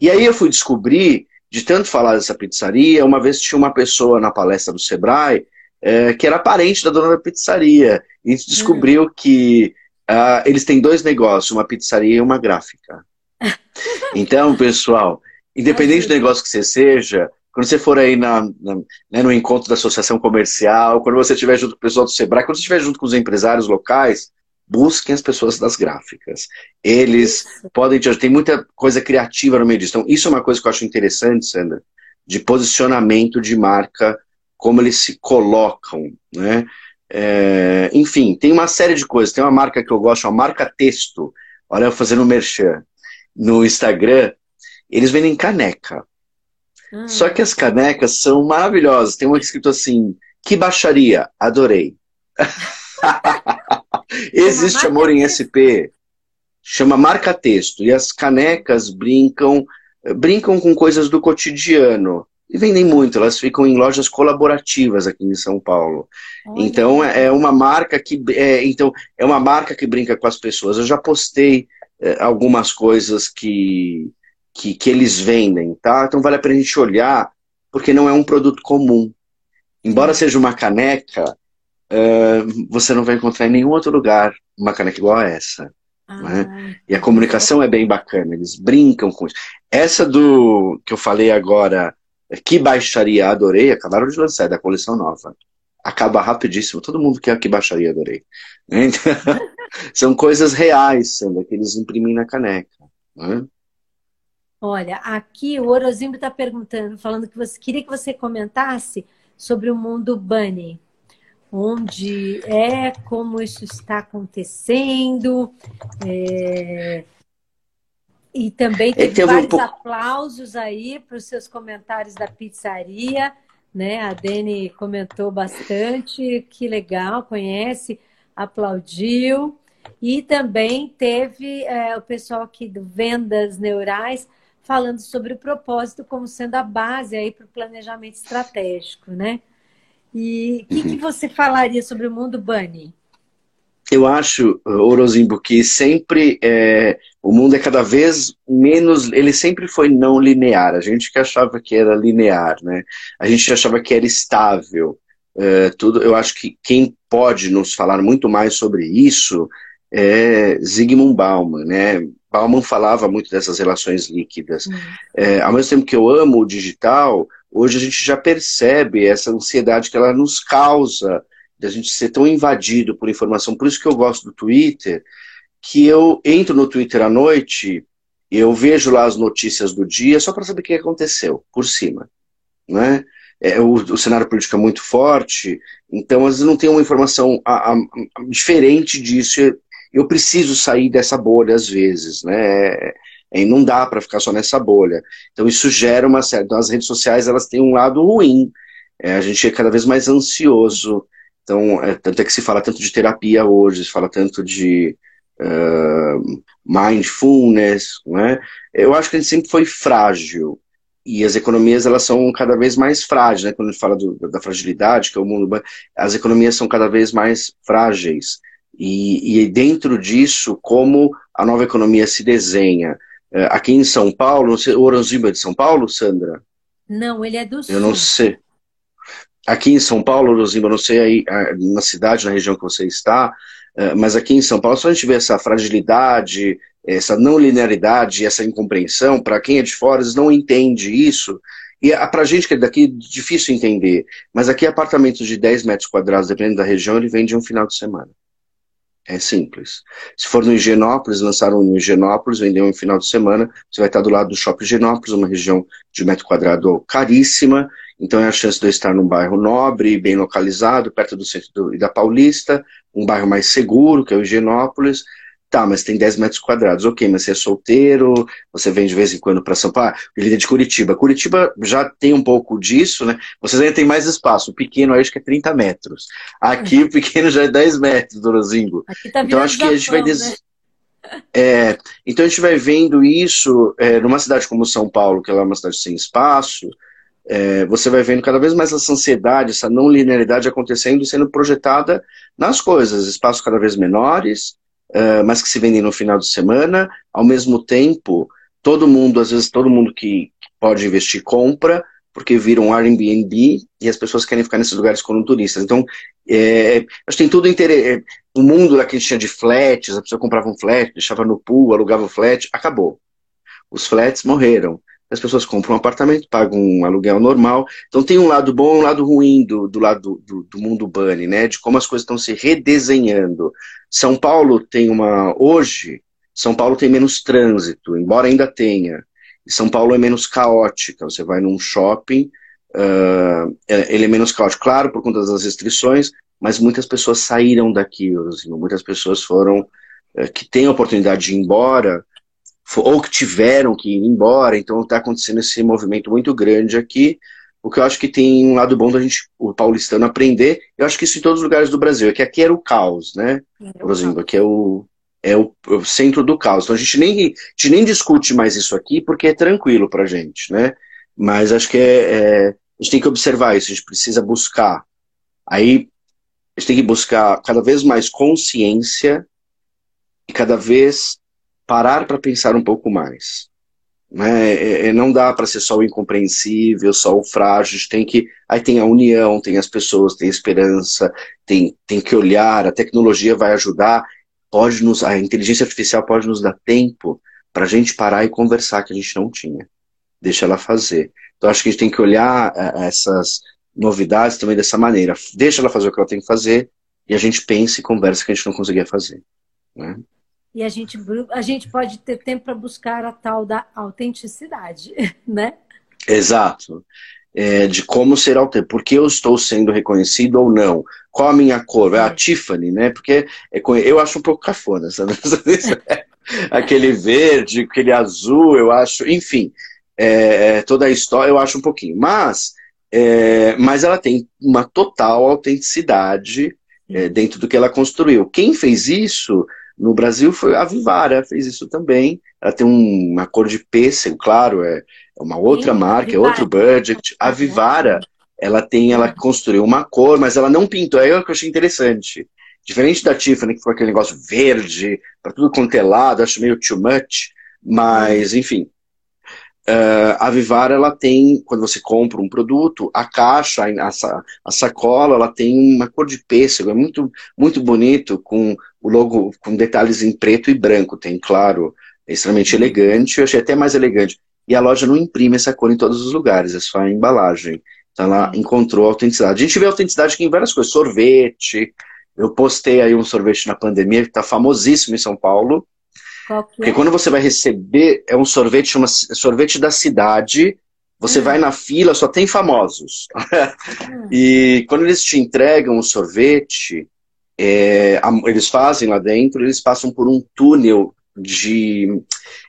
E aí eu fui descobrir, de tanto falar dessa pizzaria, uma vez tinha uma pessoa na palestra do Sebrae é, que era parente da dona da pizzaria, e descobriu uhum. que Uh, eles têm dois negócios, uma pizzaria e uma gráfica. Então, pessoal, independente do negócio que você seja, quando você for aí na, na né, no encontro da associação comercial, quando você estiver junto com o pessoal do Sebrae, quando você estiver junto com os empresários locais, busquem as pessoas das gráficas. Eles isso. podem te Tem muita coisa criativa no meio disso. Então, isso é uma coisa que eu acho interessante, Sandra, de posicionamento de marca, como eles se colocam, né? É, enfim, tem uma série de coisas. Tem uma marca que eu gosto, uma marca texto. Olha, eu fazendo merchan. No Instagram, eles vendem caneca. Hum. Só que as canecas são maravilhosas. Tem uma escrito assim: Que baixaria, adorei. [LAUGHS] Existe amor em SP. Chama marca texto. E as canecas brincam, brincam com coisas do cotidiano e vendem muito, elas ficam em lojas colaborativas aqui em São Paulo. Olha. Então é uma marca que é, então é uma marca que brinca com as pessoas. Eu já postei é, algumas coisas que, que, que, eles vendem, tá? Então vale a pena a gente olhar, porque não é um produto comum. Embora seja uma caneca, uh, você não vai encontrar em nenhum outro lugar uma caneca igual a essa. Ah, né? E a comunicação é bem bacana, eles brincam com isso. Essa do que eu falei agora, que baixaria adorei, acabaram de lançar, é da coleção nova. Acaba rapidíssimo, todo mundo quer que baixaria adorei. Então, [LAUGHS] são coisas reais, Sandra, que eles imprimem na caneca. Né? Olha, aqui o Orozimbo está perguntando, falando que você queria que você comentasse sobre o mundo Bunny onde é, como isso está acontecendo. É... E também teve vários um aplausos aí para os seus comentários da pizzaria. Né? A Dani comentou bastante, que legal, conhece, aplaudiu. E também teve é, o pessoal aqui do Vendas Neurais falando sobre o propósito como sendo a base aí para o planejamento estratégico, né? E o que, que, você falaria sobre o mundo Bunny? Eu acho, Orozimbo, que sempre é, o mundo é cada vez menos. Ele sempre foi não linear. A gente que achava que era linear, né? A gente achava que era estável. É, tudo. Eu acho que quem pode nos falar muito mais sobre isso é Zygmunt Bauman, né? Bauman falava muito dessas relações líquidas. Uhum. É, ao mesmo tempo que eu amo o digital, hoje a gente já percebe essa ansiedade que ela nos causa, de a gente ser tão invadido por informação. Por isso que eu gosto do Twitter, que eu entro no Twitter à noite eu vejo lá as notícias do dia só para saber o que aconteceu, por cima. Né? É, o, o, cenário político é muito forte, então às vezes não tem uma informação a, a, a, diferente disso. Eu preciso sair dessa bolha às vezes, né? E não dá para ficar só nessa bolha. Então isso gera uma certa. Então, as redes sociais elas têm um lado ruim. É, a gente é cada vez mais ansioso. Então, é, tanto é que se fala tanto de terapia hoje, se fala tanto de uh, mindfulness, né? Eu acho que a gente sempre foi frágil. E as economias elas são cada vez mais frágeis, né? Quando a gente fala do, da fragilidade, que é o mundo, as economias são cada vez mais frágeis. E, e dentro disso, como a nova economia se desenha, aqui em São Paulo, o Oranziba é de São Paulo, Sandra? Não, ele é do Sul. Eu não sei. Aqui em São Paulo, Oranziba, não sei aí na cidade, na região que você está, é, mas aqui em São Paulo, só a gente vê essa fragilidade, essa não linearidade, essa incompreensão, para quem é de fora, eles não entende isso. E para a gente que é daqui, difícil entender. Mas aqui, apartamentos de 10 metros quadrados, dependendo da região, ele vende um final de semana. É simples. Se for no Higienópolis, lançaram no Higienópolis, vendeu em final de semana, você vai estar do lado do Shopping Higienópolis, uma região de metro quadrado caríssima, então é a chance de eu estar num bairro nobre, bem localizado, perto do centro do, da Paulista, um bairro mais seguro, que é o Higienópolis, Tá, mas tem 10 metros quadrados. Ok, mas você é solteiro, você vem de vez em quando para São Paulo. Ele é de Curitiba. Curitiba já tem um pouco disso, né? Vocês ainda tem mais espaço. O pequeno acho que é 30 metros. Aqui o pequeno já é 10 metros, Dorozingo. Tá então acho que a gente vai. Des... Né? É, então a gente vai vendo isso é, numa cidade como São Paulo, que ela é uma cidade sem espaço. É, você vai vendo cada vez mais essa ansiedade, essa não linearidade acontecendo e sendo projetada nas coisas, espaços cada vez menores, uh, mas que se vendem no final de semana. Ao mesmo tempo, todo mundo, às vezes todo mundo que, pode investir compra, porque viram um Airbnb e as pessoas querem ficar nesses lugares como turistas. Então, é, acho que tem tudo interesse. É, o mundo lá que tinha de flats, a pessoa comprava um flat, deixava no pool, alugava o flat, acabou. Os flats morreram as pessoas compram um apartamento, pagam um aluguel normal. Então tem um lado bom e um lado ruim do, do lado do, do mundo bunny, né? De como as coisas estão se redesenhando. São Paulo tem uma. Hoje, São Paulo tem menos trânsito, embora ainda tenha. São Paulo é menos caótica. Você vai num shopping, uh, ele é menos caótico, claro, por conta das restrições, mas muitas pessoas saíram daqui, muitas pessoas foram. Uh, que têm a oportunidade de ir embora ou que tiveram que ir embora, então está acontecendo esse movimento muito grande aqui, o que eu acho que tem um lado bom da gente, o paulistano, aprender, eu acho que isso em todos os lugares do Brasil, é que aqui era o caos, né, por exemplo, aqui é o, é o, é o, centro do caos, então a gente, nem, a gente nem discute mais isso aqui, porque é tranquilo pra gente, né, mas acho que é, é, a gente tem que observar isso, a gente precisa buscar, aí a gente tem que buscar cada vez mais consciência e cada vez parar para pensar um pouco mais. Né? É, é não dá para ser só o incompreensível, só o frágil, tem que. Aí tem a união, tem as pessoas, tem a esperança, tem, tem que olhar, a tecnologia vai ajudar, pode nos. A inteligência artificial pode nos dar tempo para a gente parar e conversar que a gente não tinha. Deixa ela fazer. Então acho que a gente tem que olhar é, essas novidades também dessa maneira. Deixa ela fazer o que ela tem que fazer e a gente pensa e conversa que a gente não conseguia fazer. Né? E a gente, a gente pode ter tempo para buscar a tal da autenticidade, [LAUGHS] né? Exato. É, de como ser autêntico, porque eu estou sendo reconhecido ou não, qual a minha cor, é a Tiffany, né? Porque é, eu acho um pouco cafona, sabe? [LAUGHS] aquele verde, aquele azul, eu acho, enfim, é, é, toda a história eu acho um pouquinho, mas, é, mas ela tem uma total autenticidade é, dentro do que ela construiu. Quem fez isso no Brasil foi a Vivara, fez isso também. Ela tem um, uma cor de pêssego, claro, é, é uma outra Sim, marca, é outro budget. A Vivara, ela tem, ela construiu uma cor, mas ela não pintou. É o que eu achei interessante. Diferente da Tiffany, que foi aquele negócio verde, para tudo quanto é lado, acho meio too much. Mas, enfim, Uh, a Vivara ela tem, quando você compra um produto, a caixa, a, a, sacola, ela tem uma cor de pêssego, é muito, muito bonito, com o logo, com detalhes em preto e branco, tem, claro, é extremamente elegante, eu achei até mais elegante. E a loja não imprime essa cor em todos os lugares, é só a embalagem. Então ela encontrou autenticidade. A gente vê autenticidade aqui em várias coisas, sorvete, eu postei aí um sorvete na pandemia, que está famosíssimo em São Paulo, porque quando você vai receber, é um sorvete, chama sorvete da cidade. Você hum. vai na fila, só tem famosos. Hum. [LAUGHS] e quando eles te entregam o sorvete, é, eles fazem lá dentro, eles passam por um túnel de.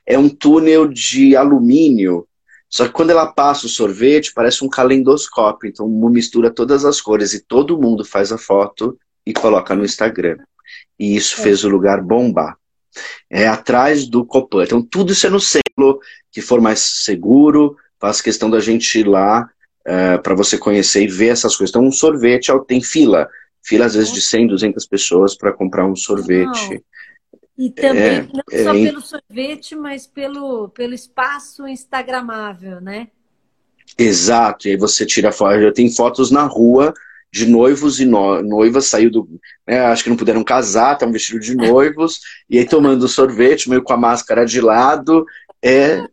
É um túnel de alumínio. Só que quando ela passa o sorvete, parece um calendoscópio. Então mistura todas as cores e todo mundo faz a foto e coloca no Instagram. E isso é. fez o lugar bombar é atrás do Copan. Então, tudo isso é no selo, que for mais seguro, faz questão da gente ir lá é, para você conhecer e ver essas coisas. Então, um sorvete tem fila, fila às vezes de 100, 200 pessoas para comprar um sorvete. Não. E também, é, não só é, pelo sorvete, mas pelo, pelo espaço instagramável, né? Exato, e aí você tira foto, eu tenho fotos na rua de noivos e no, noivas, saiu do. Né, acho que não puderam casar, estavam vestidos de noivos, e aí tomando sorvete, meio com a máscara de lado. É,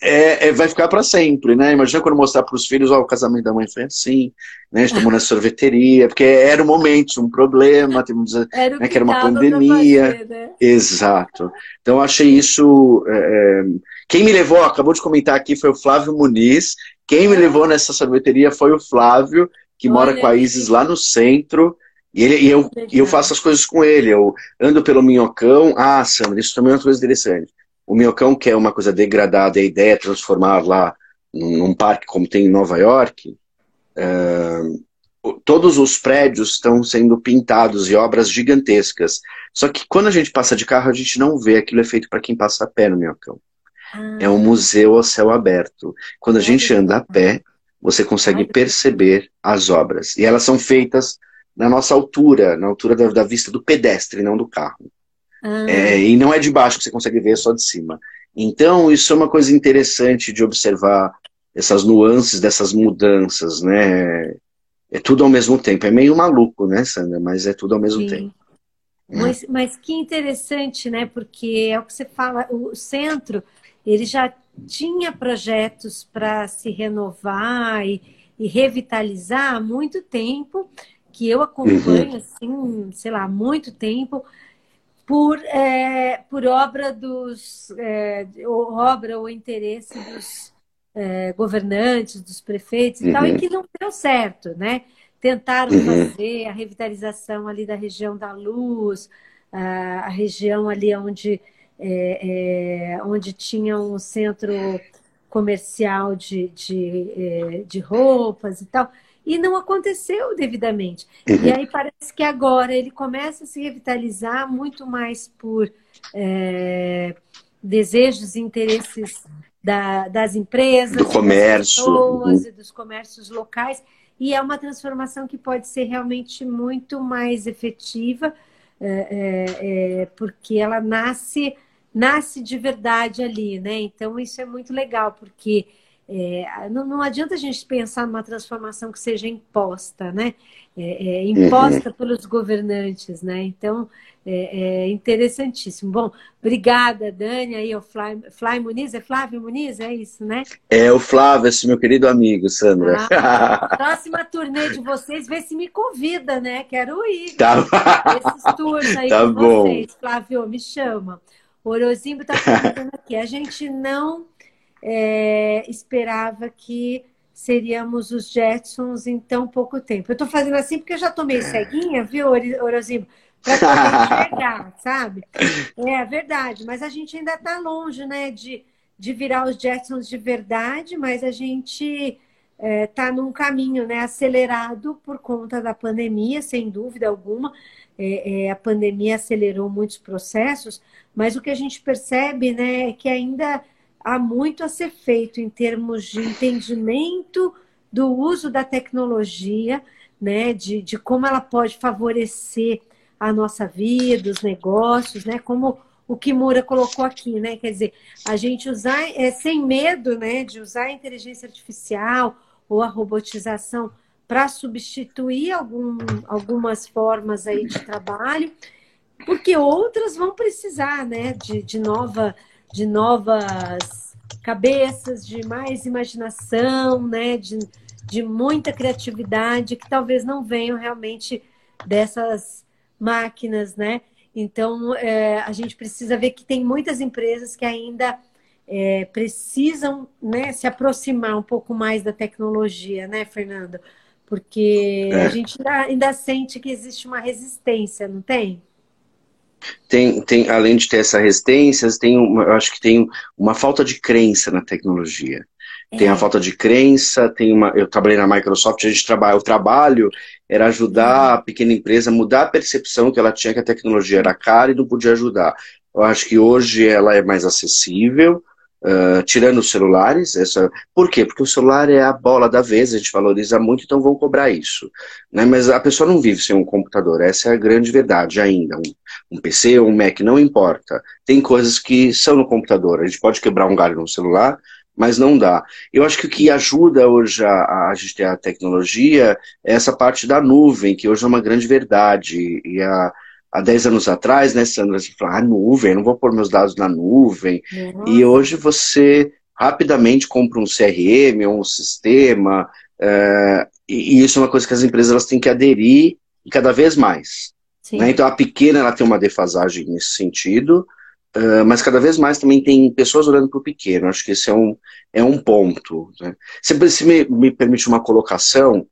é, é vai ficar para sempre, né? Imagina quando mostrar para os filhos, ó, o casamento da mãe foi assim, né? A gente tomou na sorveteria, porque era um momento, um problema, temos, era né, que era uma pandemia. Fazer, né? Exato. Então eu achei isso. É, é, quem me levou, acabou de comentar aqui, foi o Flávio Muniz. Quem me levou nessa sorveteria foi o Flávio, que Olha mora com a Isis lá no centro. E, ele, e eu, e eu faço as coisas com ele. Eu ando pelo Minhocão. Ah, Sandra, isso também é uma coisa interessante. O Minhocão, que é uma coisa degradada, a ideia é transformar lá num parque como tem em Nova York. Uh, todos os prédios estão sendo pintados e obras gigantescas. Só que quando a gente passa de carro, a gente não vê aquilo é feito para quem passa a pé no Minhocão. Ah. É um museu ao céu aberto. Quando a gente anda a pé, você consegue perceber as obras. E elas são feitas na nossa altura, na altura da, da vista do pedestre, não do carro. Ah. É, e não é de baixo que você consegue ver, é só de cima. Então, isso é uma coisa interessante de observar essas nuances dessas mudanças, né? É tudo ao mesmo tempo. É meio maluco, né, Sandra? Mas é tudo ao mesmo Sim. tempo. Mas, mas que interessante, né? Porque é o que você fala, o centro, ele já tinha projetos para se renovar e, e, revitalizar há muito tempo, que eu acompanho, uhum. assim, sei lá, há muito tempo, por, é, por obra dos é, obra ou interesse dos é, governantes, dos prefeitos e uhum. tal, e uhum. que não deu certo, né? Tentaram uhum. fazer a revitalização ali da região da luz, a, a região ali onde é, é, onde tinha um centro comercial de, de, é, de roupas e tal, e não aconteceu devidamente. Uhum. E aí parece que agora ele começa a se revitalizar muito mais por é, desejos e interesses da, das empresas, do comércio, das pessoas uhum. e dos comércios locais. E é uma transformação que pode ser realmente muito mais efetiva, é, é, é porque ela nasce nasce de verdade ali, né? Então isso é muito legal, porque é, não, não, adianta a gente pensar numa transformação que seja imposta, né? É, é, imposta uhum. pelos governantes, né? Então é, é, interessantíssimo. Bom, obrigada, Dani, aí o Fly, Fly Muniz, é Flávio Muniz, é isso, né? É o Flávio, esse meu querido amigo, Sandra. Ah, próxima turnê de vocês, vê se me convida, né? Quero ir. Tá. Esses aí tá bom. vocês, Flávio, me chama. O Orozimbo está perguntando aqui. A gente não é, esperava que seríamos os Jetsons em tão pouco tempo. Eu estou fazendo assim porque eu já tomei ceguinha, viu, Orozimbo? Para poder enxergar, [LAUGHS] sabe? É verdade, mas a gente ainda está longe, né, de, de virar os Jetsons de verdade, mas a gente está é, tá num caminho né, acelerado por conta da pandemia, sem dúvida alguma. É, é, a pandemia acelerou muitos processos, mas o que a gente percebe né, é que ainda há muito a ser feito em termos de entendimento do uso da tecnologia, né, de, de como ela pode favorecer a nossa vida, os negócios, né, como o Kimura colocou aqui, né, quer dizer, a gente usar é, sem medo, né, de usar a inteligência artificial ou a robotização para substituir algum, algumas formas aí de trabalho, porque outras vão precisar, né, de, de nova de novas cabeças, de mais imaginação, né? de, de muita criatividade, que talvez não venham realmente dessas máquinas, né? Então, é, a gente precisa ver que tem muitas empresas que ainda é, precisam né, se aproximar um pouco mais da tecnologia, né, Fernando? Porque é. a gente ainda, ainda sente que existe uma resistência, não tem? tem, tem, além de ter essa resistência, tem uma, eu acho que tem uma falta de crença na tecnologia. É. Tem a falta de crença, tem uma. Eu trabalhei na Microsoft, a gente trabalha, o trabalho era ajudar a pequena empresa a mudar a percepção que ela tinha que a tecnologia era cara e não podia ajudar. Eu acho que hoje ela é mais acessível, Uh, tirando os celulares, essa... por quê? Porque o celular é a bola da vez, a gente valoriza muito, então vão cobrar isso. Né? Mas a pessoa não vive sem um computador, essa é a grande verdade ainda. Um, um PC ou um Mac, não importa. Tem coisas que são no computador, a gente pode quebrar um galho no celular, mas não dá. Eu acho que o que ajuda hoje a, a gente ter a tecnologia é essa parte da nuvem, que hoje é uma grande verdade, e a há 10 anos atrás, né, Sandra, você falou, ah, nuvem, não vou pôr meus dados na nuvem. Uhum. E hoje você rapidamente compra um CRM ou um sistema, é, e, isso é uma coisa que as empresas elas têm que aderir e cada vez mais. Né? Então a pequena ela tem uma defasagem nesse sentido, uh, mas cada vez mais também tem pessoas olhando para o pequeno. Acho que esse é um, é um ponto. Né? Se, se me, me permite uma colocação,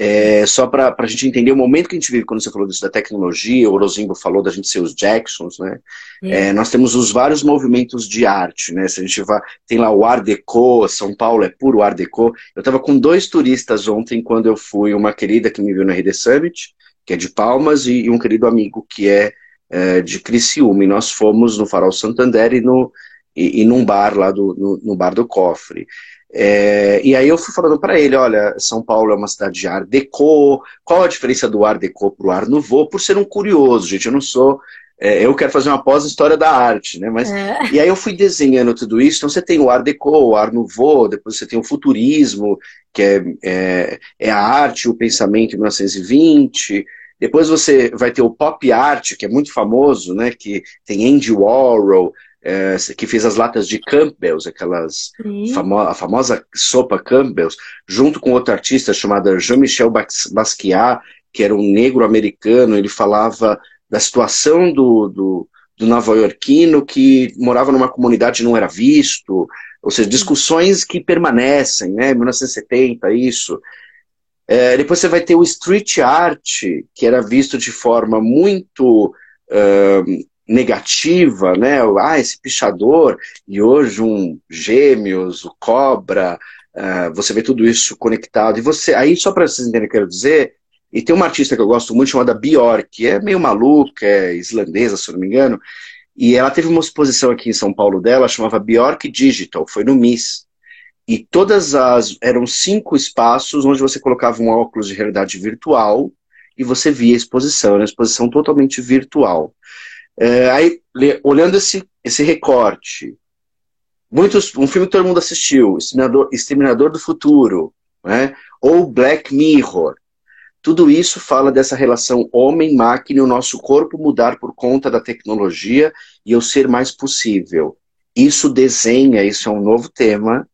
é, só para a gente entender o momento que a gente vive, quando você falou disso da tecnologia, o Orozimbo falou da gente ser os Jacksons, né? É. É, nós temos os vários movimentos de arte, né? Se a gente vai, tem lá o Art Deco, São Paulo é puro Art Deco. Eu estava com dois turistas ontem, quando eu fui, uma querida que me viu na RD Summit, que é de Palmas, e, e um querido amigo que é, é, de Criciúma, e nós fomos no Farol Santander e, no, e, e num bar lá do, no, no Bar do Cofre. É, e aí eu fui falando para ele, olha, São Paulo é uma cidade de Art Deco, qual a diferença do Art Deco para o Art Nouveau? Por ser um curioso, gente, eu não sou... É, eu quero fazer uma pós-história da arte, né? Mas, é. E aí eu fui desenhando tudo isso, então você tem o Art Deco, o Art Nouveau, depois você tem o Futurismo, que é, é, é a arte, o pensamento em 1920... Depois você vai ter o pop art, que é muito famoso, né? Que tem Andy Warhol, é, que fez as latas de Campbell's, aquelas famo a famosa sopa Campbell's, junto com outro artista chamado Jean-Michel Basquiat, que era um negro americano, ele falava da situação do, do, do nova-iorquino que morava numa comunidade e não era visto, ou seja, discussões que permanecem, né, 1970, isso. É, depois você vai ter o street art, que era visto de forma muito uh, negativa, né? Ah, esse pichador, e hoje um gêmeos, o cobra, uh, você vê tudo isso conectado. E você, aí, só para vocês entenderem o que eu quero dizer, e tem uma artista que eu gosto muito chamada Bjork, é meio maluca, é islandesa, se não me engano, e ela teve uma exposição aqui em São Paulo dela, chamava Bjork Digital, foi no MIS. E todas as. eram cinco espaços onde você colocava um óculos de realidade virtual e você via a exposição, era uma exposição totalmente virtual. É, aí, olhando esse, esse recorte, muitos, um filme que todo mundo assistiu, Exterminador, Exterminador do Futuro, né? ou Black Mirror, tudo isso fala dessa relação homem-máquina e o nosso corpo mudar por conta da tecnologia e eu ser mais possível. Isso desenha, isso é um novo tema.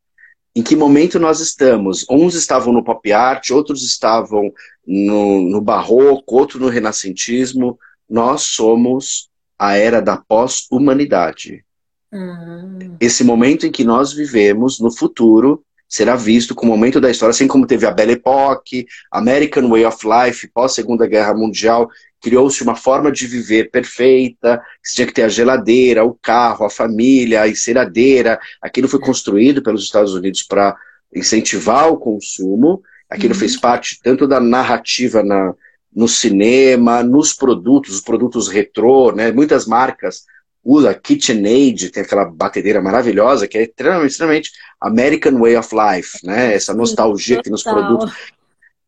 Em que momento nós estamos? Uns estavam no pop art, outros estavam no, no barroco, outros no renascentismo. Nós somos a era da pós-humanidade. Uhum. Esse momento em que nós vivemos no futuro será visto como momento da história, assim como teve a Belle Époque, American Way of Life, pós-Segunda Guerra Mundial, criou-se uma forma de viver perfeita, você tinha que ter a geladeira, o carro, a família, a enceradeira. Aquilo foi construído pelos Estados Unidos para incentivar o consumo. Aquilo uhum. fez parte tanto da narrativa na, no cinema, nos produtos, os produtos retrô, né? Muitas marcas usa KitchenAid, tem aquela batedeira maravilhosa que é extremamente, extremamente American Way of Life, né? Essa nostalgia que nos produtos.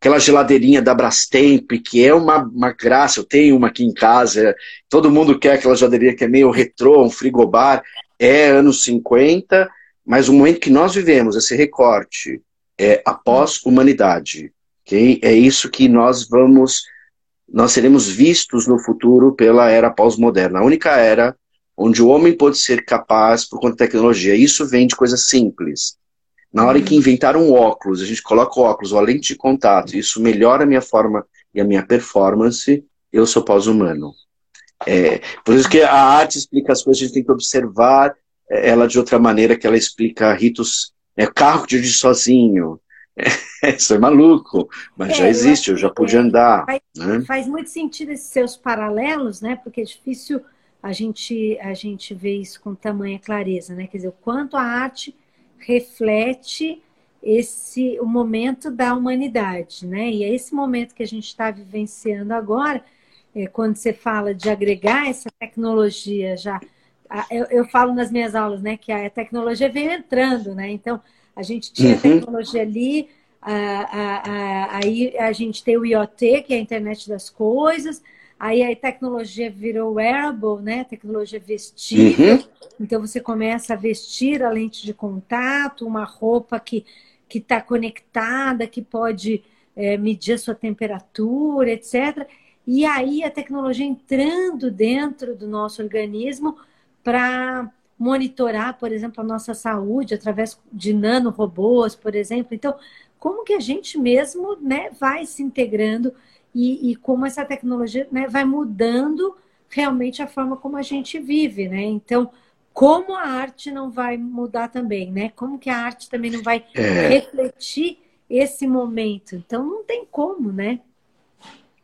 Aquela geladeirinha da Brastemp, que é uma, uma graça, eu tenho uma aqui em casa, todo mundo quer aquela geladeirinha que é meio retrô, um frigobar, é anos 50, mas o momento que nós vivemos, esse recorte, é a pós-humanidade. Okay? É isso que nós vamos, nós seremos vistos no futuro pela era pós-moderna. A única era onde o homem pode ser capaz por conta da tecnologia. Isso vem de coisas simples. Na hora que uhum. inventaram um óculos, a gente coloca o óculos a lente de contato, isso melhora a minha forma e a minha performance, eu sou pós-humano. É, por isso que a arte explica as coisas, a gente tem que observar é, ela de outra maneira que ela explica ritos. É, carro de sozinho. É, [LAUGHS] isso é maluco, mas é, já existe, eu, já pude é, andar. Faz, né? faz muito sentido esses seus paralelos, né? Porque é difícil a gente, a gente vê isso com tamanha clareza, né? Quer dizer, o quanto a arte reflete esse o momento da humanidade, né? E é esse momento que a gente está vivenciando agora, é, quando você fala de agregar essa tecnologia já. Eu, eu, falo nas minhas aulas, né, que a tecnologia veio entrando, né? Então, a gente tinha uhum. tecnologia ali, a, a, aí a gente tem o IoT, que é a internet das coisas, Aí a tecnologia virou wearable, né? Tecnologia vestível. Uhum. Então você começa a vestir a lente de contato, uma roupa que que está conectada, que pode é, medir a sua temperatura, etc. E aí a tecnologia entrando dentro do nosso organismo para monitorar, por exemplo, a nossa saúde através de nanorobôs, por exemplo. Então, como que a gente mesmo né, vai se integrando e, e como essa tecnologia né, vai mudando realmente a forma como a gente vive, né? Então, como a arte não vai mudar também, né? Como que a arte também não vai é. refletir esse momento? Então, não tem como, né?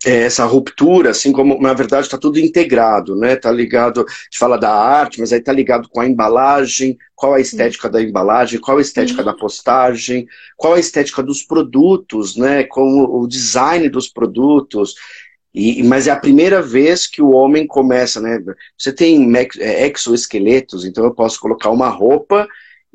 É, essa ruptura, assim como na verdade está tudo integrado, né? Está ligado, a gente fala da arte, mas aí está ligado com a embalagem, qual a estética da embalagem, qual a estética da postagem, qual a estética dos produtos, né? Com o design dos produtos. E, mas é a primeira vez que o homem começa, né? Você tem é, exoesqueletos, então eu posso colocar uma roupa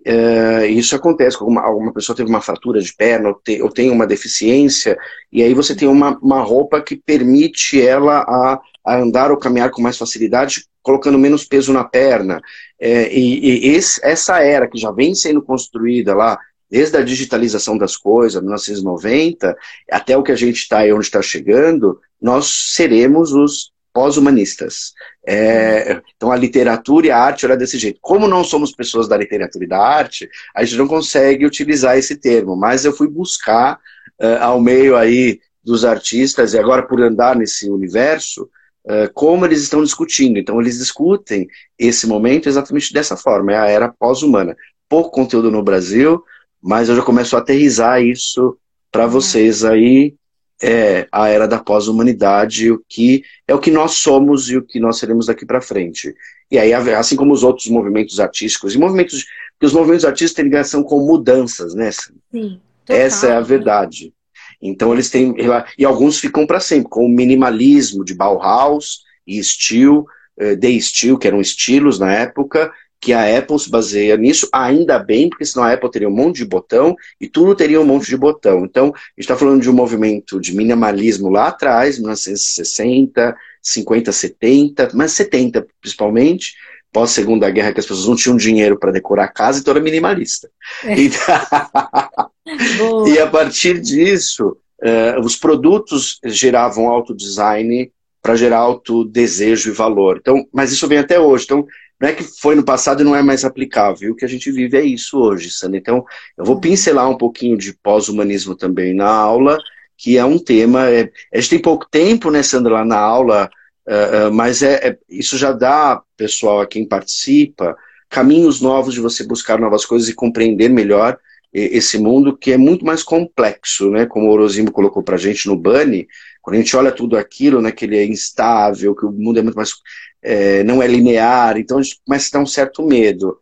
Uh, isso acontece, alguma, alguma pessoa teve uma fratura de perna ou, te, ou tem uma deficiência, e aí você tem uma, uma roupa que permite ela a, a andar ou caminhar com mais facilidade, colocando menos peso na perna. É, e, e esse, essa era que já vem sendo construída lá, desde a digitalização das coisas, 1990, até o que a gente está e onde está chegando, nós seremos os pós-humanistas. É, então a literatura e a arte era desse jeito. Como não somos pessoas da literatura e da arte, a gente não consegue utilizar esse termo, mas eu fui buscar uh, ao meio aí dos artistas, e agora por andar nesse universo, uh, como eles estão discutindo. Então eles discutem esse momento exatamente dessa forma, é a era pós-humana. Pouco conteúdo no Brasil, mas eu já começo a aterrizar isso para uhum. vocês aí é a era da pós-humanidade, o que é o que nós somos e o que nós seremos daqui para frente. E aí, assim como os outros movimentos artísticos, e movimentos, porque os movimentos artísticos têm ligação com mudanças, né? Sim. Total, Essa é a verdade. Então eles têm e alguns ficam para sempre, com o minimalismo de Bauhaus e Steel, eh, The Steel, que eram estilos na época, que a Apple se baseia nisso, ainda bem, porque senão a Apple teria um monte de botão e tudo teria um monte de botão. Então, a gente está falando de um movimento de minimalismo lá atrás, 1960, 50, 70, mas 70 principalmente, pós Segunda Guerra, que as pessoas não tinham dinheiro para decorar a casa, então era minimalista. É. [LAUGHS] Então... e a partir disso, uh, os produtos geravam auto design para gerar alto desejo e valor. Então, mas isso vem até hoje. Então, não é que foi no passado e não é mais aplicável. O que a gente vive é isso hoje, Sandra. Então, eu vou pincelar um pouquinho de pós-humanismo também na aula, que é um tema. É, a gente tem pouco tempo, né, Sandra, lá na aula, uh, uh, mas é, é, isso já dá, pessoal, a quem participa, caminhos novos de você buscar novas coisas e compreender melhor esse mundo que é muito mais complexo, né? Como o Orozimo colocou para gente no Bunny, quando a gente olha tudo aquilo, né, que ele é instável, que o mundo é muito mais é, não é linear, então a gente começa a ter um certo medo.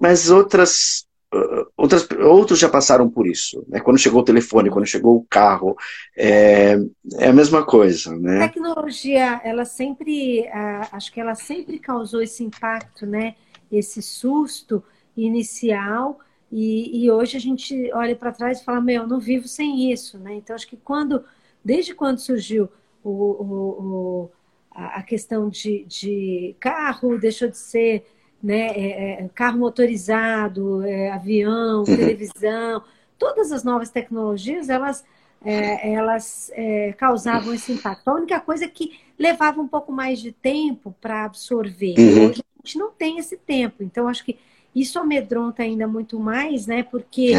Mas outras, uh, outras, outros já passaram por isso. Né? Quando chegou o telefone, quando chegou o carro, é, é a mesma coisa. Né? A tecnologia, ela sempre, acho que ela sempre causou esse impacto, né? esse susto inicial, e, e hoje a gente olha para trás e fala, meu, eu não vivo sem isso. Né? Então, acho que quando, desde quando surgiu o, o, o a, questão de, de carro deixou de ser né, é, é, carro motorizado, é, avião, uhum. televisão, todas as novas tecnologias, elas, é, elas é, causavam esse impacto. A única coisa é que levava um pouco mais de tempo para absorver. Uhum. Hoje a gente não tem esse tempo, então acho que isso amedronta ainda muito mais, né? Porque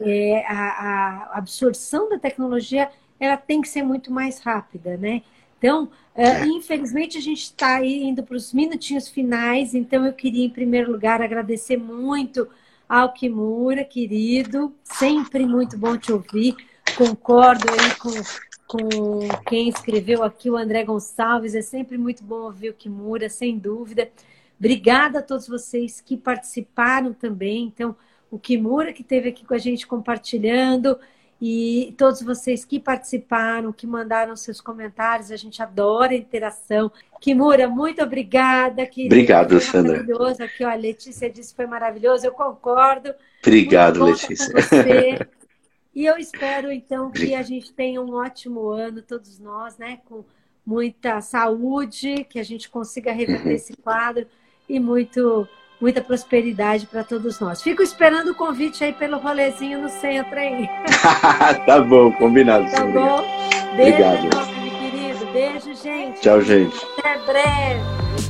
é. a, a absorção da tecnologia ela tem que ser muito mais rápida, né? Então, uh, infelizmente, a gente está indo para os minutinhos finais, então eu queria, em primeiro lugar, agradecer muito ao Kimura, querido, sempre muito bom te ouvir. Concordo aí com, com quem escreveu aqui, o André Gonçalves, é sempre muito bom ouvir o Kimura, sem dúvida. Obrigada a todos vocês que participaram também. Então, o Kimura que esteve aqui com a gente compartilhando e todos vocês que participaram, que mandaram seus comentários, a gente adora a interação. Kimura, muito obrigada. Querida. Obrigado, Sandra. Maravilhoso. Aqui, ó, a Letícia disse que foi maravilhoso, eu concordo. Obrigado, Letícia. [LAUGHS] e eu espero, então, que a gente tenha um ótimo ano, todos nós, né? Com muita saúde, que a gente consiga reverter uhum. esse quadro e muito muita prosperidade para todos nós. Fico esperando o convite aí pelo rolezinho no centro aí. [LAUGHS] tá bom, combinado. Tá bom? Beijo, Obrigado. Beijo, gente. Tchau, gente. Até breve.